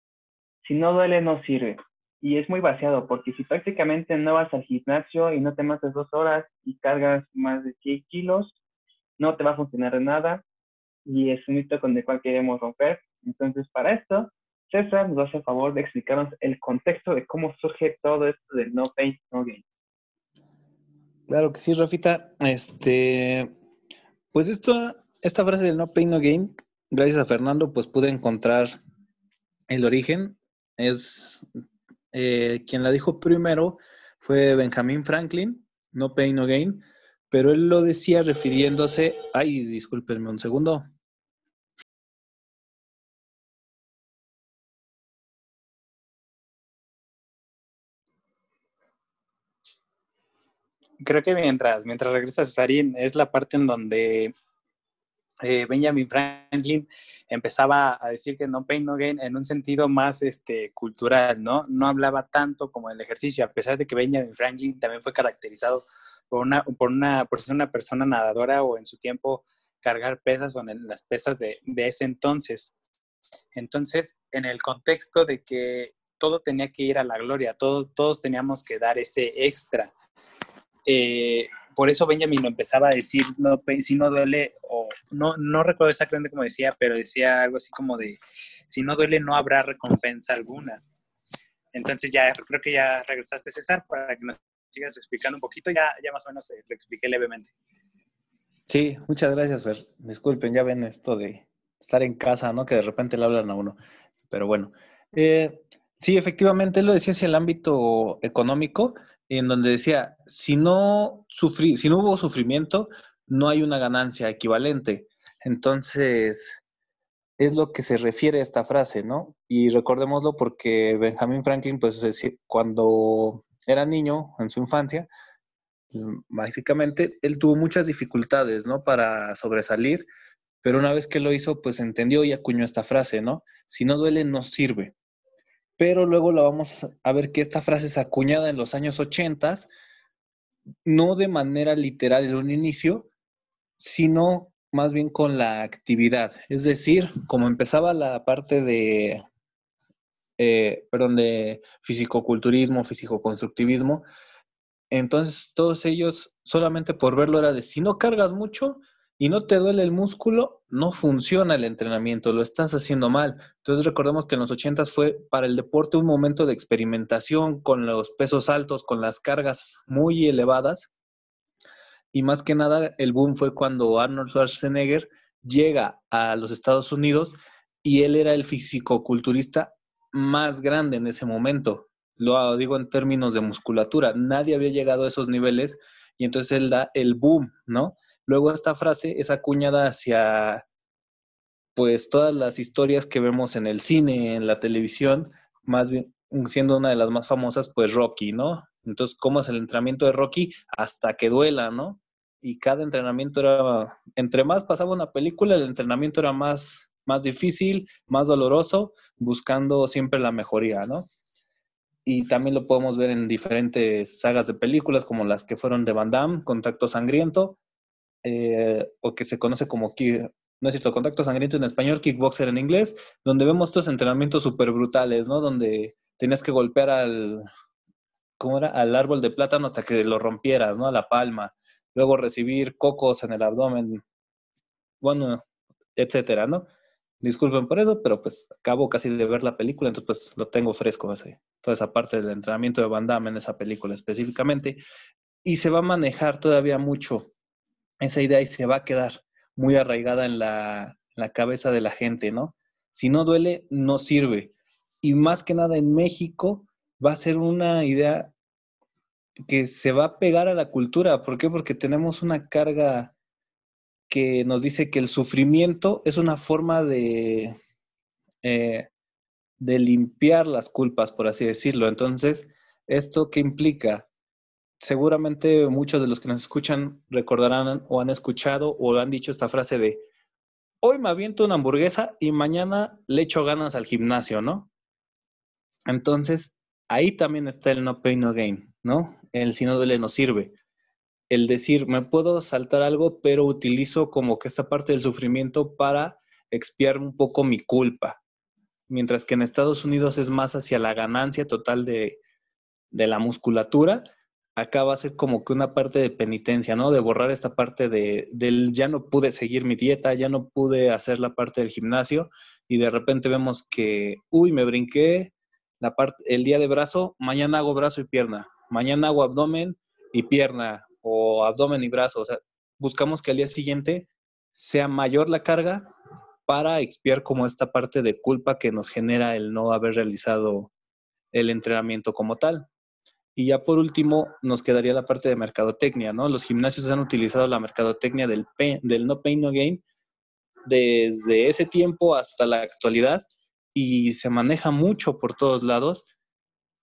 si no duele no sirve. Y es muy vaciado, porque si prácticamente no vas al gimnasio y no te matas dos horas y cargas más de 100 kilos, no te va a funcionar de nada. Y es un mito con el cual queremos romper. Entonces, para esto, César nos hace el favor de explicarnos el contexto de cómo surge todo esto del no pain, no gain. Claro que sí, Rafita. Este, pues esto, esta frase del no pain, no gain, gracias a Fernando, pues pude encontrar el origen. Es eh, quien la dijo primero fue Benjamin Franklin, no pain, no gain, pero él lo decía refiriéndose, ay, discúlpenme un segundo. Creo que mientras, mientras regresa Cesarín, es la parte en donde eh, Benjamin Franklin empezaba a decir que no pain, no gain en un sentido más este, cultural, ¿no? No hablaba tanto como el ejercicio, a pesar de que Benjamin Franklin también fue caracterizado por una, por una, por ser una persona nadadora o en su tiempo cargar pesas o en las pesas de, de ese entonces. Entonces, en el contexto de que todo tenía que ir a la gloria, todo, todos teníamos que dar ese extra. Eh, por eso Benjamin lo empezaba a decir, si no duele, o no, no recuerdo exactamente cómo decía, pero decía algo así como de, si no duele no habrá recompensa alguna. Entonces ya creo que ya regresaste César para que nos sigas explicando un poquito, ya, ya más o menos te, expliqué levemente. Sí, muchas gracias, Fer. Disculpen, ya ven esto de estar en casa, ¿no? Que de repente le hablan a uno. Pero bueno, eh, sí, efectivamente, lo decía hacia el ámbito económico en donde decía, si no, sufrí, si no hubo sufrimiento, no hay una ganancia equivalente. Entonces, es lo que se refiere a esta frase, ¿no? Y recordémoslo porque Benjamin Franklin, pues cuando era niño, en su infancia, básicamente, él tuvo muchas dificultades, ¿no? Para sobresalir, pero una vez que lo hizo, pues entendió y acuñó esta frase, ¿no? Si no duele, no sirve pero luego la vamos a ver que esta frase es acuñada en los años 80, no de manera literal en un inicio, sino más bien con la actividad. Es decir, como empezaba la parte de, eh, perdón, de fisicoculturismo, fisicoconstructivismo, entonces todos ellos solamente por verlo era de si no cargas mucho, y no te duele el músculo, no funciona el entrenamiento, lo estás haciendo mal. Entonces recordemos que en los 80 fue para el deporte un momento de experimentación con los pesos altos, con las cargas muy elevadas. Y más que nada el boom fue cuando Arnold Schwarzenegger llega a los Estados Unidos y él era el fisicoculturista más grande en ese momento. Lo digo en términos de musculatura. Nadie había llegado a esos niveles y entonces él da el boom, ¿no? Luego esta frase es acuñada hacia pues todas las historias que vemos en el cine, en la televisión, más bien siendo una de las más famosas, pues Rocky, ¿no? Entonces, ¿cómo es el entrenamiento de Rocky? Hasta que duela, ¿no? Y cada entrenamiento era, entre más pasaba una película, el entrenamiento era más, más difícil, más doloroso, buscando siempre la mejoría, ¿no? Y también lo podemos ver en diferentes sagas de películas, como las que fueron de Van Damme, Contacto Sangriento, eh, o que se conoce como, no es cierto, contacto sangriento en español, kickboxer en inglés, donde vemos estos entrenamientos súper brutales, ¿no? Donde tenías que golpear al, ¿cómo era? Al árbol de plátano hasta que lo rompieras, ¿no? A la palma. Luego recibir cocos en el abdomen, bueno, etcétera, ¿no? Disculpen por eso, pero pues acabo casi de ver la película, entonces pues lo tengo fresco, ese, toda esa parte del entrenamiento de Van Damme en esa película específicamente. Y se va a manejar todavía mucho esa idea y se va a quedar muy arraigada en la, cabeza de la gente, ¿no? Si no duele, no sirve. Y más que nada en México va a ser una idea que se va a pegar a la cultura. ¿Por qué? Porque tenemos una carga que nos dice que el sufrimiento es una forma de, eh, de limpiar las culpas, por así decirlo. Entonces, ¿esto qué implica? Seguramente muchos de los que nos escuchan recordarán o han escuchado o han dicho esta frase de, hoy me aviento una hamburguesa y mañana le echo ganas al gimnasio, ¿no? Entonces, ahí también está el no pain, no gain, ¿no? El si no duele no sirve. El decir, me puedo saltar algo, pero utilizo como que esta parte del sufrimiento para expiar un poco mi culpa. Mientras que en Estados Unidos es más hacia la ganancia total de, de la musculatura, acá va a ser como que una parte de penitencia, ¿no? De borrar esta parte de, del ya no pude seguir mi dieta, ya no pude hacer la parte del gimnasio y de repente vemos que, uy, me brinqué la el día de brazo, mañana hago brazo y pierna, mañana hago abdomen y pierna o abdomen y brazo, o sea, buscamos que al día siguiente sea mayor la carga para expiar como esta parte de culpa que nos genera el no haber realizado el entrenamiento como tal. Y ya por último, nos quedaría la parte de mercadotecnia, ¿no? Los gimnasios han utilizado la mercadotecnia del, del no pain, no gain desde ese tiempo hasta la actualidad y se maneja mucho por todos lados.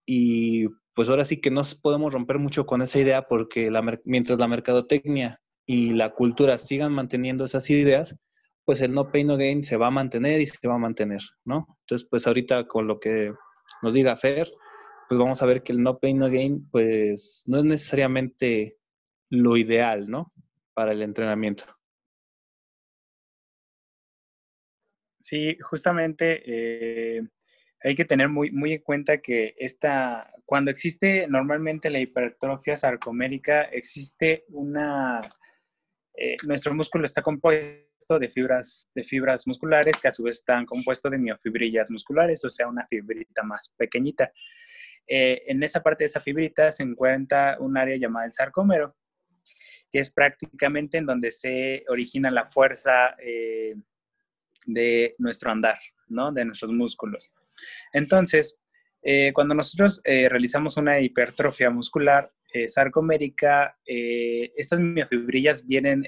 Y pues ahora sí que no podemos romper mucho con esa idea porque mientras la mercadotecnia y la cultura sigan manteniendo esas ideas, pues el no pain, no gain se va a mantener y se va a mantener, ¿no? Entonces, pues ahorita con lo que nos diga Fer, pues vamos a ver que el no pain, no gain, pues no es necesariamente lo ideal, ¿no? Para el entrenamiento. Sí, justamente eh, hay que tener muy, muy en cuenta que esta, cuando existe normalmente la hipertrofia sarcomérica, existe una, eh, nuestro músculo está compuesto de fibras, de fibras musculares que a su vez están compuestos de miofibrillas musculares, o sea, una fibrita más pequeñita. Eh, en esa parte de esa fibrita se encuentra un área llamada el sarcómero, que es prácticamente en donde se origina la fuerza eh, de nuestro andar, ¿no? De nuestros músculos. Entonces, eh, cuando nosotros realizamos una hipertrofia muscular sarcomérica, estas miofibrillas vienen,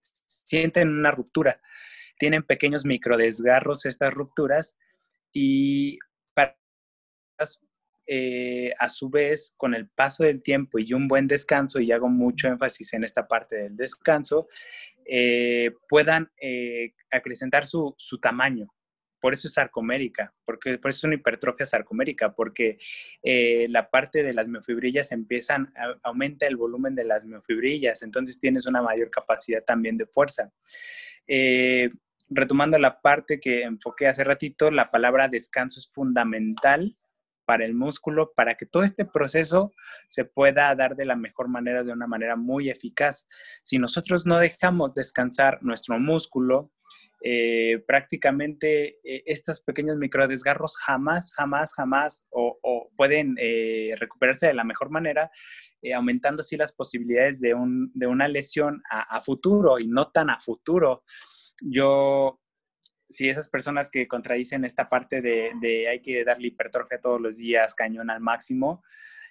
sienten una ruptura, tienen pequeños microdesgarros estas rupturas y para eh, a su vez, con el paso del tiempo y un buen descanso, y hago mucho énfasis en esta parte del descanso, eh, puedan eh, acrecentar su, tamaño. Por eso es sarcomérica, porque, por eso es una hipertrofia sarcomérica, porque la parte de las miofibrillas empiezan, aumenta el volumen de las miofibrillas, entonces tienes una mayor capacidad también de fuerza retomando la parte que enfoqué hace ratito, la palabra descanso es fundamental para el músculo, para que todo este proceso se pueda dar de la mejor manera, de una manera muy eficaz. Si nosotros no dejamos descansar nuestro músculo, eh, prácticamente eh, estos pequeños microdesgarros jamás, jamás, jamás o, pueden eh, recuperarse de la mejor manera, aumentando así las posibilidades de, una lesión a, a futuro y no tan a futuro. Yo si esas personas que contradicen esta parte de, de hay que darle hipertrofia todos los días, cañón al máximo,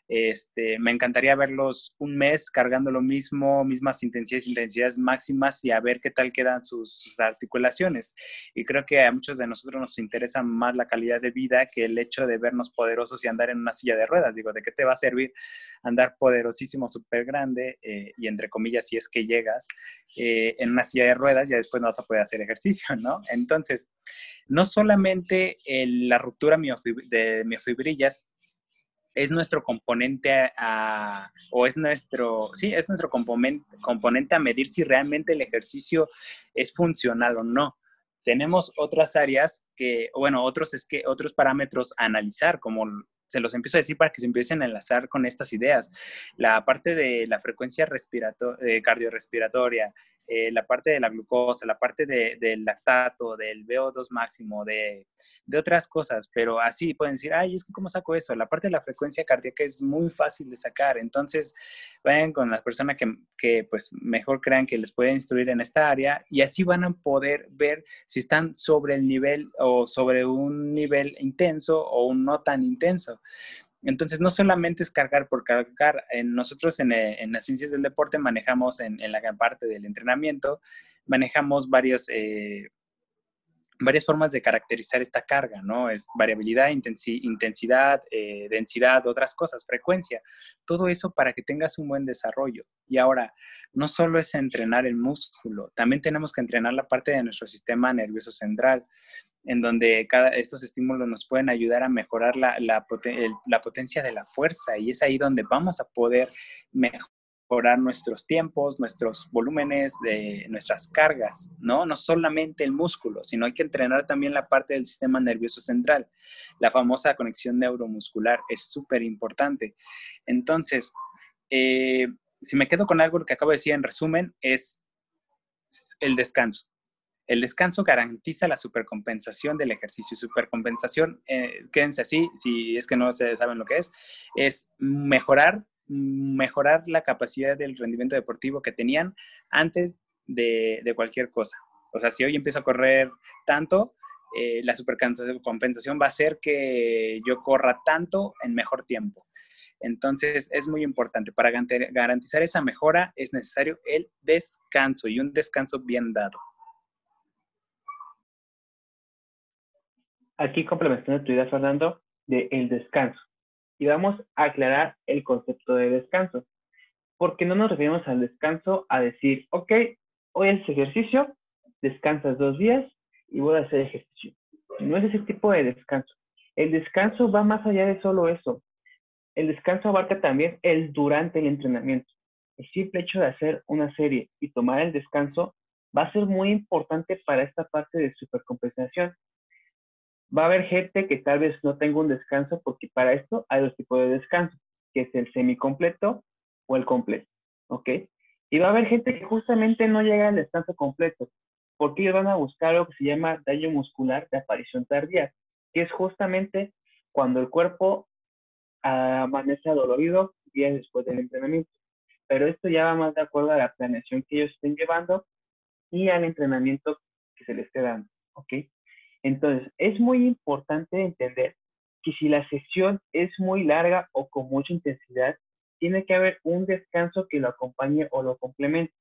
este, me encantaría verlos un mes cargando lo mismo, mismas intensidades, intensidades máximas y a ver qué tal quedan sus, articulaciones. Y creo que a muchos de nosotros nos interesa más la calidad de vida que el hecho de vernos poderosos y andar en una silla de ruedas. Digo, ¿de qué te va a servir andar poderosísimo, súper grande eh, y entre comillas, si es que llegas eh, en una silla de ruedas, ya después no vas a poder hacer ejercicio, ¿no? Entonces, no solamente la ruptura de miofibrillas es nuestro componente a, o es nuestro, sí, es nuestro componente, componente a medir si realmente el ejercicio es funcional o no. Tenemos otras áreas que, bueno, otros, es que, otros parámetros a analizar, como se los empiezo a decir para que se empiecen a enlazar con estas ideas. La parte de la frecuencia eh, cardiorrespiratoria, eh, la parte de la glucosa, la parte del lactato, del VO2 máximo, de, otras cosas, pero así pueden decir, ay, es que ¿cómo saco eso? La parte de la frecuencia cardíaca es muy fácil de sacar, entonces vayan con las personas que, que pues mejor crean que les puede instruir en esta área y así van a poder ver si están sobre el nivel o sobre un nivel intenso o un no tan intenso. Entonces, no solamente es cargar por cargar. nosotros eh, en, las ciencias del deporte manejamos en, la gran parte del entrenamiento, manejamos varios, eh, varias formas de caracterizar esta carga, ¿no? Es variabilidad, intensidad, eh, densidad, otras cosas, frecuencia, todo eso para que tengas un buen desarrollo. Y ahora, no solo es entrenar el músculo, también tenemos que entrenar la parte de nuestro sistema nervioso central, en donde cada, estos estímulos nos pueden ayudar a mejorar la, la, la potencia de la fuerza y es ahí donde vamos a poder mejorar mejorar nuestros tiempos, nuestros volúmenes, de nuestras cargas, ¿no? No solamente el músculo, sino hay que entrenar también la parte del sistema nervioso central. La famosa conexión neuromuscular es súper importante. Entonces, eh, si me quedo con algo que acabo de decir en resumen, es el descanso. El descanso garantiza la supercompensación del ejercicio. Supercompensación, eh, quédense así, si es que no se saben lo que es, es mejorar mejorar la capacidad del rendimiento deportivo que tenían antes de, cualquier cosa. O sea, si hoy empiezo a correr tanto, eh, la supercompensación va a ser que yo corra tanto en mejor tiempo. Entonces, es muy importante. Para garantizar esa mejora es necesario el descanso y un descanso bien dado. Aquí complementando tu idea, Fernando, de el descanso y vamos a aclarar el concepto de descanso. Porque no nos referimos al descanso a decir, ok, hoy es ejercicio, descansas dos días y voy a hacer ejercicio. No es ese tipo de descanso. El descanso va más allá de solo eso. El descanso abarca también el durante el entrenamiento. El simple hecho de hacer una serie y tomar el descanso va a ser muy importante para esta parte de supercompensación Va a haber gente que tal vez no tenga un descanso porque para esto hay dos tipos de descanso, que es el semicompleto o el completo, ¿ok? Y va a haber gente que justamente no llega al descanso completo, porque ellos van a buscar lo que se llama daño muscular de aparición tardía, que es justamente cuando el cuerpo amanece adolorido días después del entrenamiento. Pero esto ya va más de acuerdo a la planeación que ellos estén llevando y al entrenamiento que se les esté dando, ¿ok? Entonces, es muy importante entender que si la sesión es muy larga o con mucha intensidad, tiene que haber un descanso que lo acompañe o lo complemente.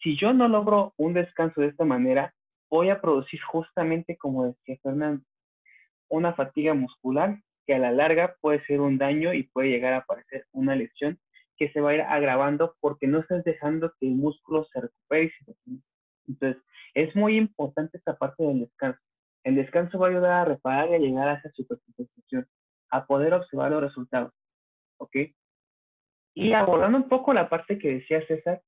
Si yo no logro un descanso de esta manera, voy a producir justamente, como decía Fernando, una fatiga muscular que a la larga puede ser un daño y puede llegar a aparecer una lesión que se va a ir agravando porque no estás dejando que el músculo se recupere Entonces, es muy importante esta parte del descanso. El descanso va a ayudar a reparar y a llegar a esa supercompensación, a poder observar los resultados. ¿Ok? Y abordando un poco la parte que decía César,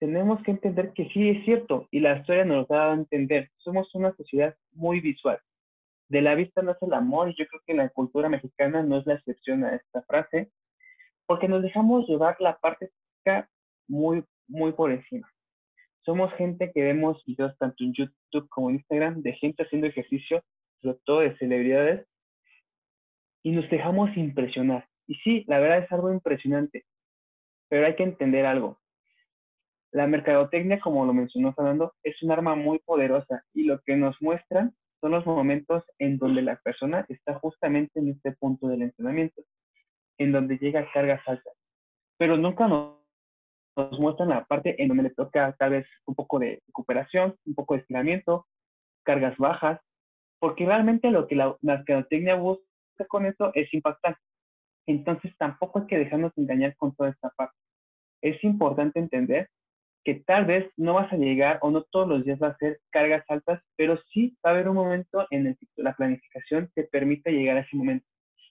tenemos que entender que sí es cierto, y la historia nos lo da a entender. Somos una sociedad muy visual. De la vista es el amor, y yo creo que la cultura mexicana no es la excepción a esta frase, porque nos dejamos llevar la parte muy, muy por encima. Somos gente que vemos videos tanto en YouTube como en Instagram de gente haciendo ejercicio, sobre todo de celebridades, y nos dejamos impresionar. Y sí, la verdad es algo impresionante, pero hay que entender algo. La mercadotecnia, como lo mencionó Fernando, es un arma muy poderosa y lo que nos muestra son los momentos en donde la persona está justamente en este punto del entrenamiento, en donde llega a cargas altas. Pero nunca nos nos muestran la parte en donde le toca tal vez un poco de recuperación, un poco de estiramiento, cargas bajas, porque realmente lo que la mercadotecnia busca con eso es impactar. Entonces tampoco hay que dejarnos engañar con toda esta parte. Es importante entender que tal vez no vas a llegar o no todos los días va a ser cargas altas, pero sí va a haber un momento en el que la planificación te permite llegar a ese momento,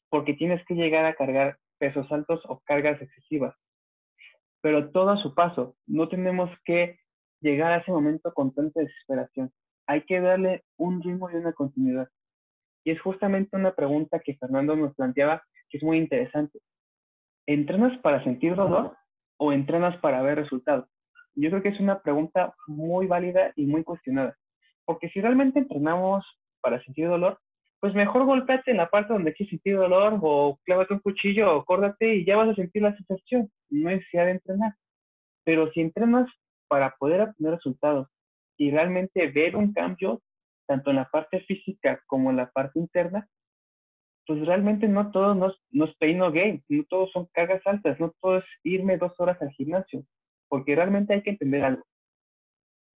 porque tienes que llegar a cargar pesos altos o cargas excesivas pero todo a su paso. No tenemos que llegar a ese momento con tanta desesperación. Hay que darle un ritmo y una continuidad. Y es justamente una pregunta que Fernando nos planteaba que es muy interesante. ¿Entrenas para sentir dolor o entrenas para ver resultados? Yo creo que es una pregunta muy válida y muy cuestionada. Porque si realmente entrenamos para sentir dolor, pues mejor golpeate en la parte donde quieres sentir dolor o clávate un cuchillo o córdate y ya vas a sentir la sensación. No es necesidad de entrenar. Pero si entrenas para poder obtener resultados y realmente ver un cambio, tanto en la parte física como en la parte interna, pues realmente no todo no, no es pain o gain, no todos son cargas altas, no todo es irme dos horas al gimnasio, porque realmente hay que entender algo.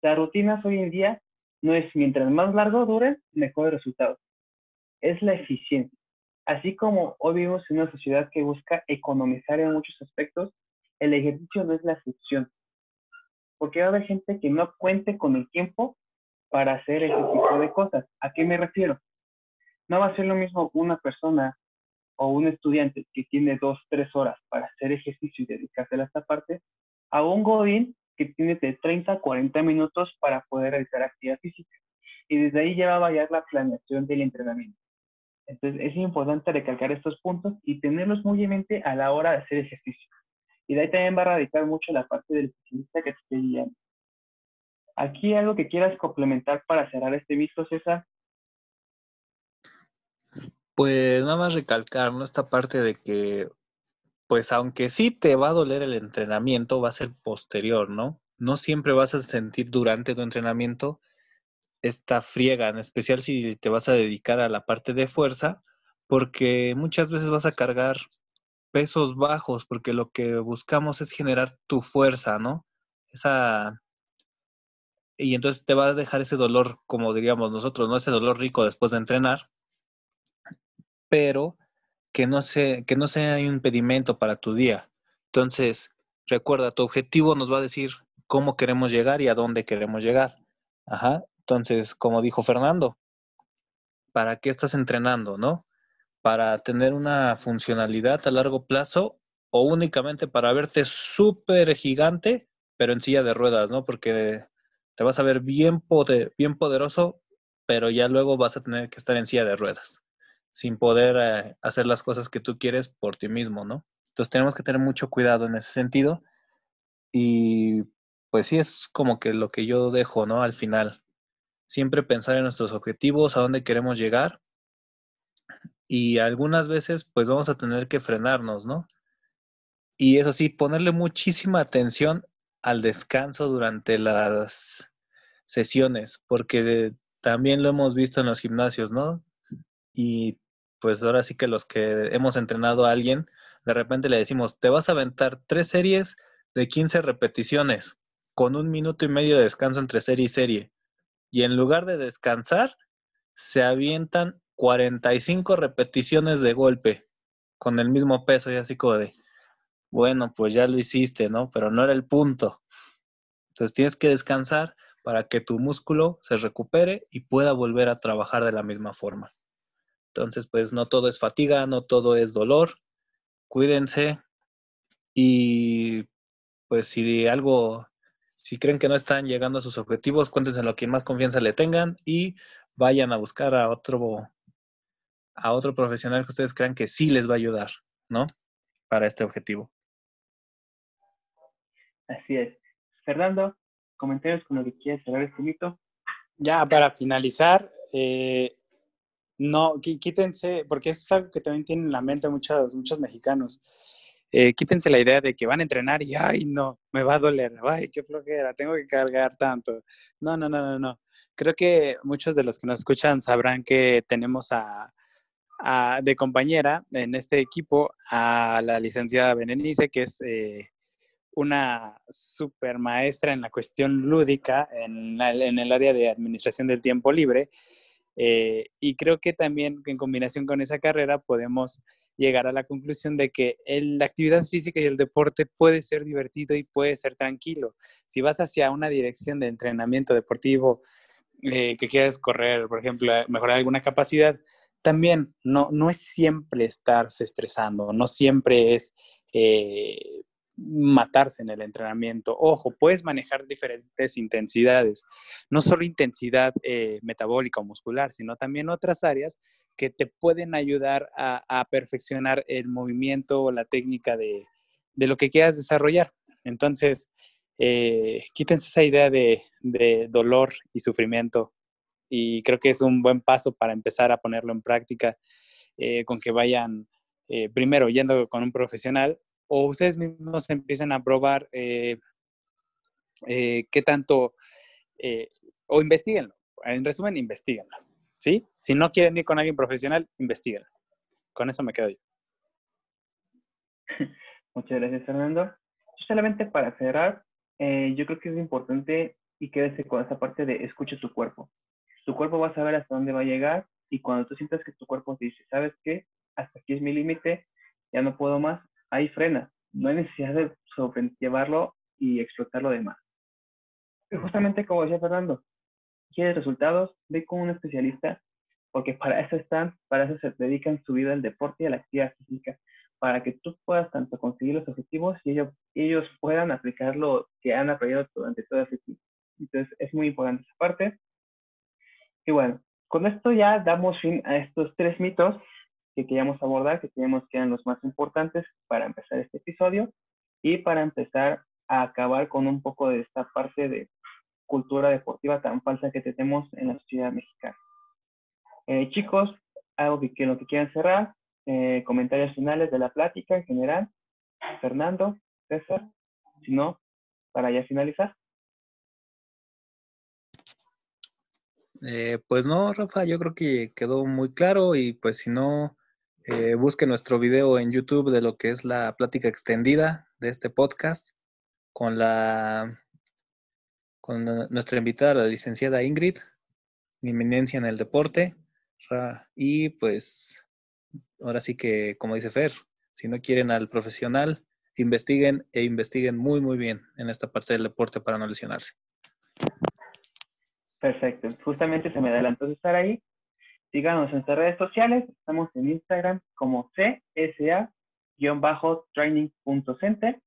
Las rutinas hoy en día no es mientras más largo dure, mejores resultados. Es la eficiencia. Así como hoy vivimos en una sociedad que busca economizar en muchos aspectos, el ejercicio no es la excepción. Porque va a haber gente que no cuente con el tiempo para hacer ese tipo de cosas. ¿A qué me refiero? No va a ser lo mismo una persona o un estudiante que tiene dos, tres horas para hacer ejercicio y dedicarse a esta parte, a un godín que tiene de 30 a 40 minutos para poder realizar actividad física. Y desde ahí ya va a variar la planeación del entrenamiento. Entonces es importante recalcar estos puntos y tenerlos muy en mente a la hora de hacer ejercicio. Y de ahí también va a radicar mucho la parte del especialista que te estoy guiando. Aquí algo que quieras complementar para cerrar este visto, César. Pues nada más recalcar, ¿no? Esta parte de que, pues aunque sí te va a doler el entrenamiento, va a ser posterior, ¿no? No siempre vas a sentir durante tu entrenamiento esta friega, en especial si te vas a dedicar a la parte de fuerza, porque muchas veces vas a cargar pesos bajos, porque lo que buscamos es generar tu fuerza, ¿no? Esa... Y entonces te va a dejar ese dolor, como diríamos nosotros, ¿no? Ese dolor rico después de entrenar, pero que no, sea, que no sea un impedimento para tu día. Entonces, recuerda, tu objetivo nos va a decir cómo queremos llegar y a dónde queremos llegar. Ajá. Entonces, como dijo Fernando, ¿para qué estás entrenando, no? ¿Para tener una funcionalidad a largo plazo o únicamente para verte súper gigante, pero en silla de ruedas, ¿no? Porque te vas a ver bien, bien poderoso, pero ya luego vas a tener que estar en silla de ruedas sin poder eh, hacer las cosas que tú quieres por ti mismo, ¿no? Entonces tenemos que tener mucho cuidado en ese sentido y pues sí es como que lo que yo dejo, ¿no? Al final, siempre pensar en nuestros objetivos, a dónde queremos llegar y algunas veces pues vamos a tener que frenarnos, ¿no? Y eso sí, ponerle muchísima atención al descanso durante las sesiones, porque también lo hemos visto en los gimnasios, ¿no? Y pues ahora sí que los que hemos entrenado a alguien, de repente le decimos, te vas a aventar tres series de 15 repeticiones con un minuto y medio de descanso entre serie y serie. Y en lugar de descansar, se avientan 45 repeticiones de golpe con el mismo peso y así como de, bueno, pues ya lo hiciste, ¿no? Pero no era el punto. Entonces tienes que descansar para que tu músculo se recupere y pueda volver a trabajar de la misma forma. Entonces, pues no todo es fatiga, no todo es dolor. Cuídense y pues si algo, si creen que no están llegando a sus objetivos, cuéntenselo a quien más confianza le tengan y vayan a buscar a otro, a otro profesional que ustedes crean que sí les va a ayudar, ¿no? Para este objetivo. Así es. Fernando, comentarios con lo que quieras cerrar este mito. Ya, para finalizar, eh, no, quítense, porque eso es algo que también tienen en la mente muchos, muchos mexicanos. Eh, quítense la idea de que van a entrenar y, ay, no, me va a doler, ay, qué flojera, tengo que cargar tanto. No, no, no, no, no. Creo que muchos de los que nos escuchan sabrán que tenemos a, de compañera en este equipo a la licenciada Benenice, que es eh, una super maestra en la cuestión lúdica en, en el área de administración del tiempo libre eh, y creo que también en combinación con esa carrera podemos llegar a la conclusión de que la actividad física y el deporte puede ser divertido y puede ser tranquilo. Si vas hacia una dirección de entrenamiento deportivo eh, que quieres correr, por ejemplo, mejorar alguna capacidad, también no, no es siempre estarse estresando, no siempre es eh, matarse en el entrenamiento. Ojo, puedes manejar diferentes intensidades, no solo intensidad eh, metabólica o muscular, sino también otras áreas que te pueden ayudar a, perfeccionar el movimiento o la técnica de, lo que quieras desarrollar. Entonces, eh, quítense esa idea de, dolor y sufrimiento y creo que es un buen paso para empezar a ponerlo en práctica eh, con que vayan primero yendo con un profesional o ustedes mismos empiecen a probar eh, eh, qué tanto, eh, o investiguenlo. En resumen, investiguenlo. ¿Sí? Si no quieren ir con alguien profesional, investiguenlo. Con eso me quedo yo. (laughs) Muchas gracias, Fernando. Solamente para cerrar, yo creo que es importante y quédese con esa parte de escucha tu cuerpo. Tu cuerpo va a saber hasta dónde va a llegar y cuando tú sientas que tu cuerpo te dice, ¿sabes qué? Hasta aquí es mi límite, ya no puedo más, ahí frena. No hay necesidad de sobrellevarlo y explotarlo de más. Y justamente como decía Fernando, ¿quieres resultados? Ve con un especialista porque para eso están, para eso se dedican su vida al deporte y a la actividad física, para que tú puedas tanto conseguir los objetivos y ellos, ellos puedan aplicar lo que han aprendido durante todo ese tiempo. Entonces es muy importante esa parte. Y bueno, con esto ya damos fin a estos tres mitos que queríamos abordar, que creíamos que eran los más importantes para empezar este episodio y para empezar a acabar con un poco de esta parte de cultura deportiva tan falsa que tenemos en la sociedad mexicana. Eh, chicos, algo que, lo que quieran cerrar, eh, comentarios finales de la plática en general. Fernando, César, si no, para ya finalizar. Eh, pues no, Rafa, yo creo que quedó muy claro y pues si no, busque nuestro video en YouTube de lo que es la plática extendida de este podcast con la con nuestra invitada, la licenciada Ingrid, mi eminencia en el deporte. Y pues, ahora sí que, como dice Fer, si no quieren al profesional, investiguen e investiguen muy, muy bien en esta parte del deporte para no lesionarse. Perfecto. Justamente se me adelantó de estar ahí. Síganos en nuestras redes sociales. Estamos en Instagram como CSA-training.center.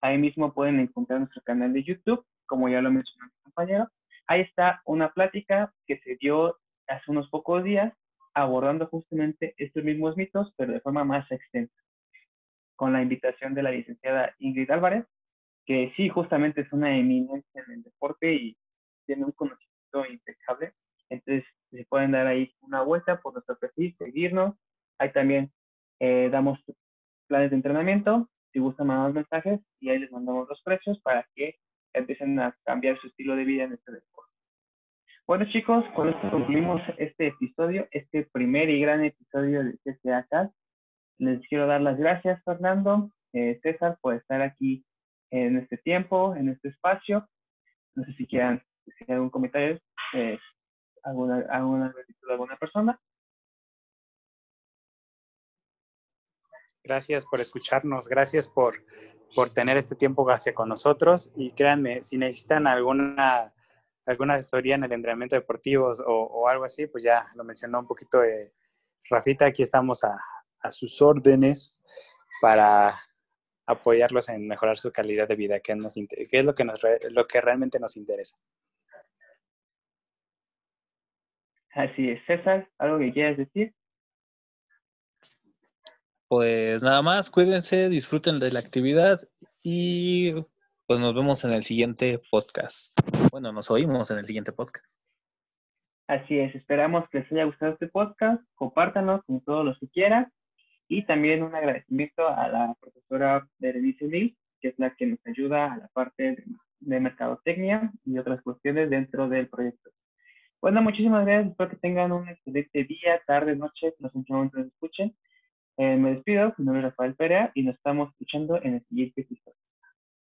Ahí mismo pueden encontrar nuestro canal de YouTube, como ya lo mencionó mi compañero. Ahí está una plática que se dio hace unos pocos días abordando justamente estos mismos mitos, pero de forma más extensa, con la invitación de la licenciada Ingrid Álvarez, que sí, justamente es una eminencia en el deporte y tiene un conocimiento impecable. Entonces, se pueden dar ahí una vuelta por nuestro perfil, seguirnos. Ahí también eh, damos planes de entrenamiento, si gustan mandar mensajes y ahí les mandamos los precios para que empiecen a cambiar su estilo de vida en este deporte. Bueno chicos, con esto concluimos este episodio, este primer y gran episodio de CCA Les quiero dar las gracias Fernando, eh, César, por estar aquí en este tiempo, en este espacio. No sé si quieran decir algún comentario, eh, alguna, alguna alguna persona. Gracias por escucharnos, gracias por, por tener este tiempo hacia con nosotros y créanme, si necesitan alguna alguna asesoría en el entrenamiento deportivo o, algo así, pues ya lo mencionó un poquito de Rafita, aquí estamos a, sus órdenes para apoyarlos en mejorar su calidad de vida, que, nos, que es lo que, nos, lo que realmente nos interesa. Así es. César, ¿algo que quieras decir? Pues nada más, cuídense, disfruten de la actividad y pues nos vemos en el siguiente podcast. Bueno, nos oímos en el siguiente podcast. Así es, esperamos que les haya gustado este podcast, compártanlo con todos los que quieran y también un agradecimiento a la profesora Berenice Lee, que es la que nos ayuda a la parte de, mercadotecnia y otras cuestiones dentro del proyecto. Bueno, muchísimas gracias, espero que tengan un excelente día, tarde, noche, nos nos escuchen. Eh, me despido, mi nombre es Rafael Perea y nos estamos escuchando en el siguiente episodio.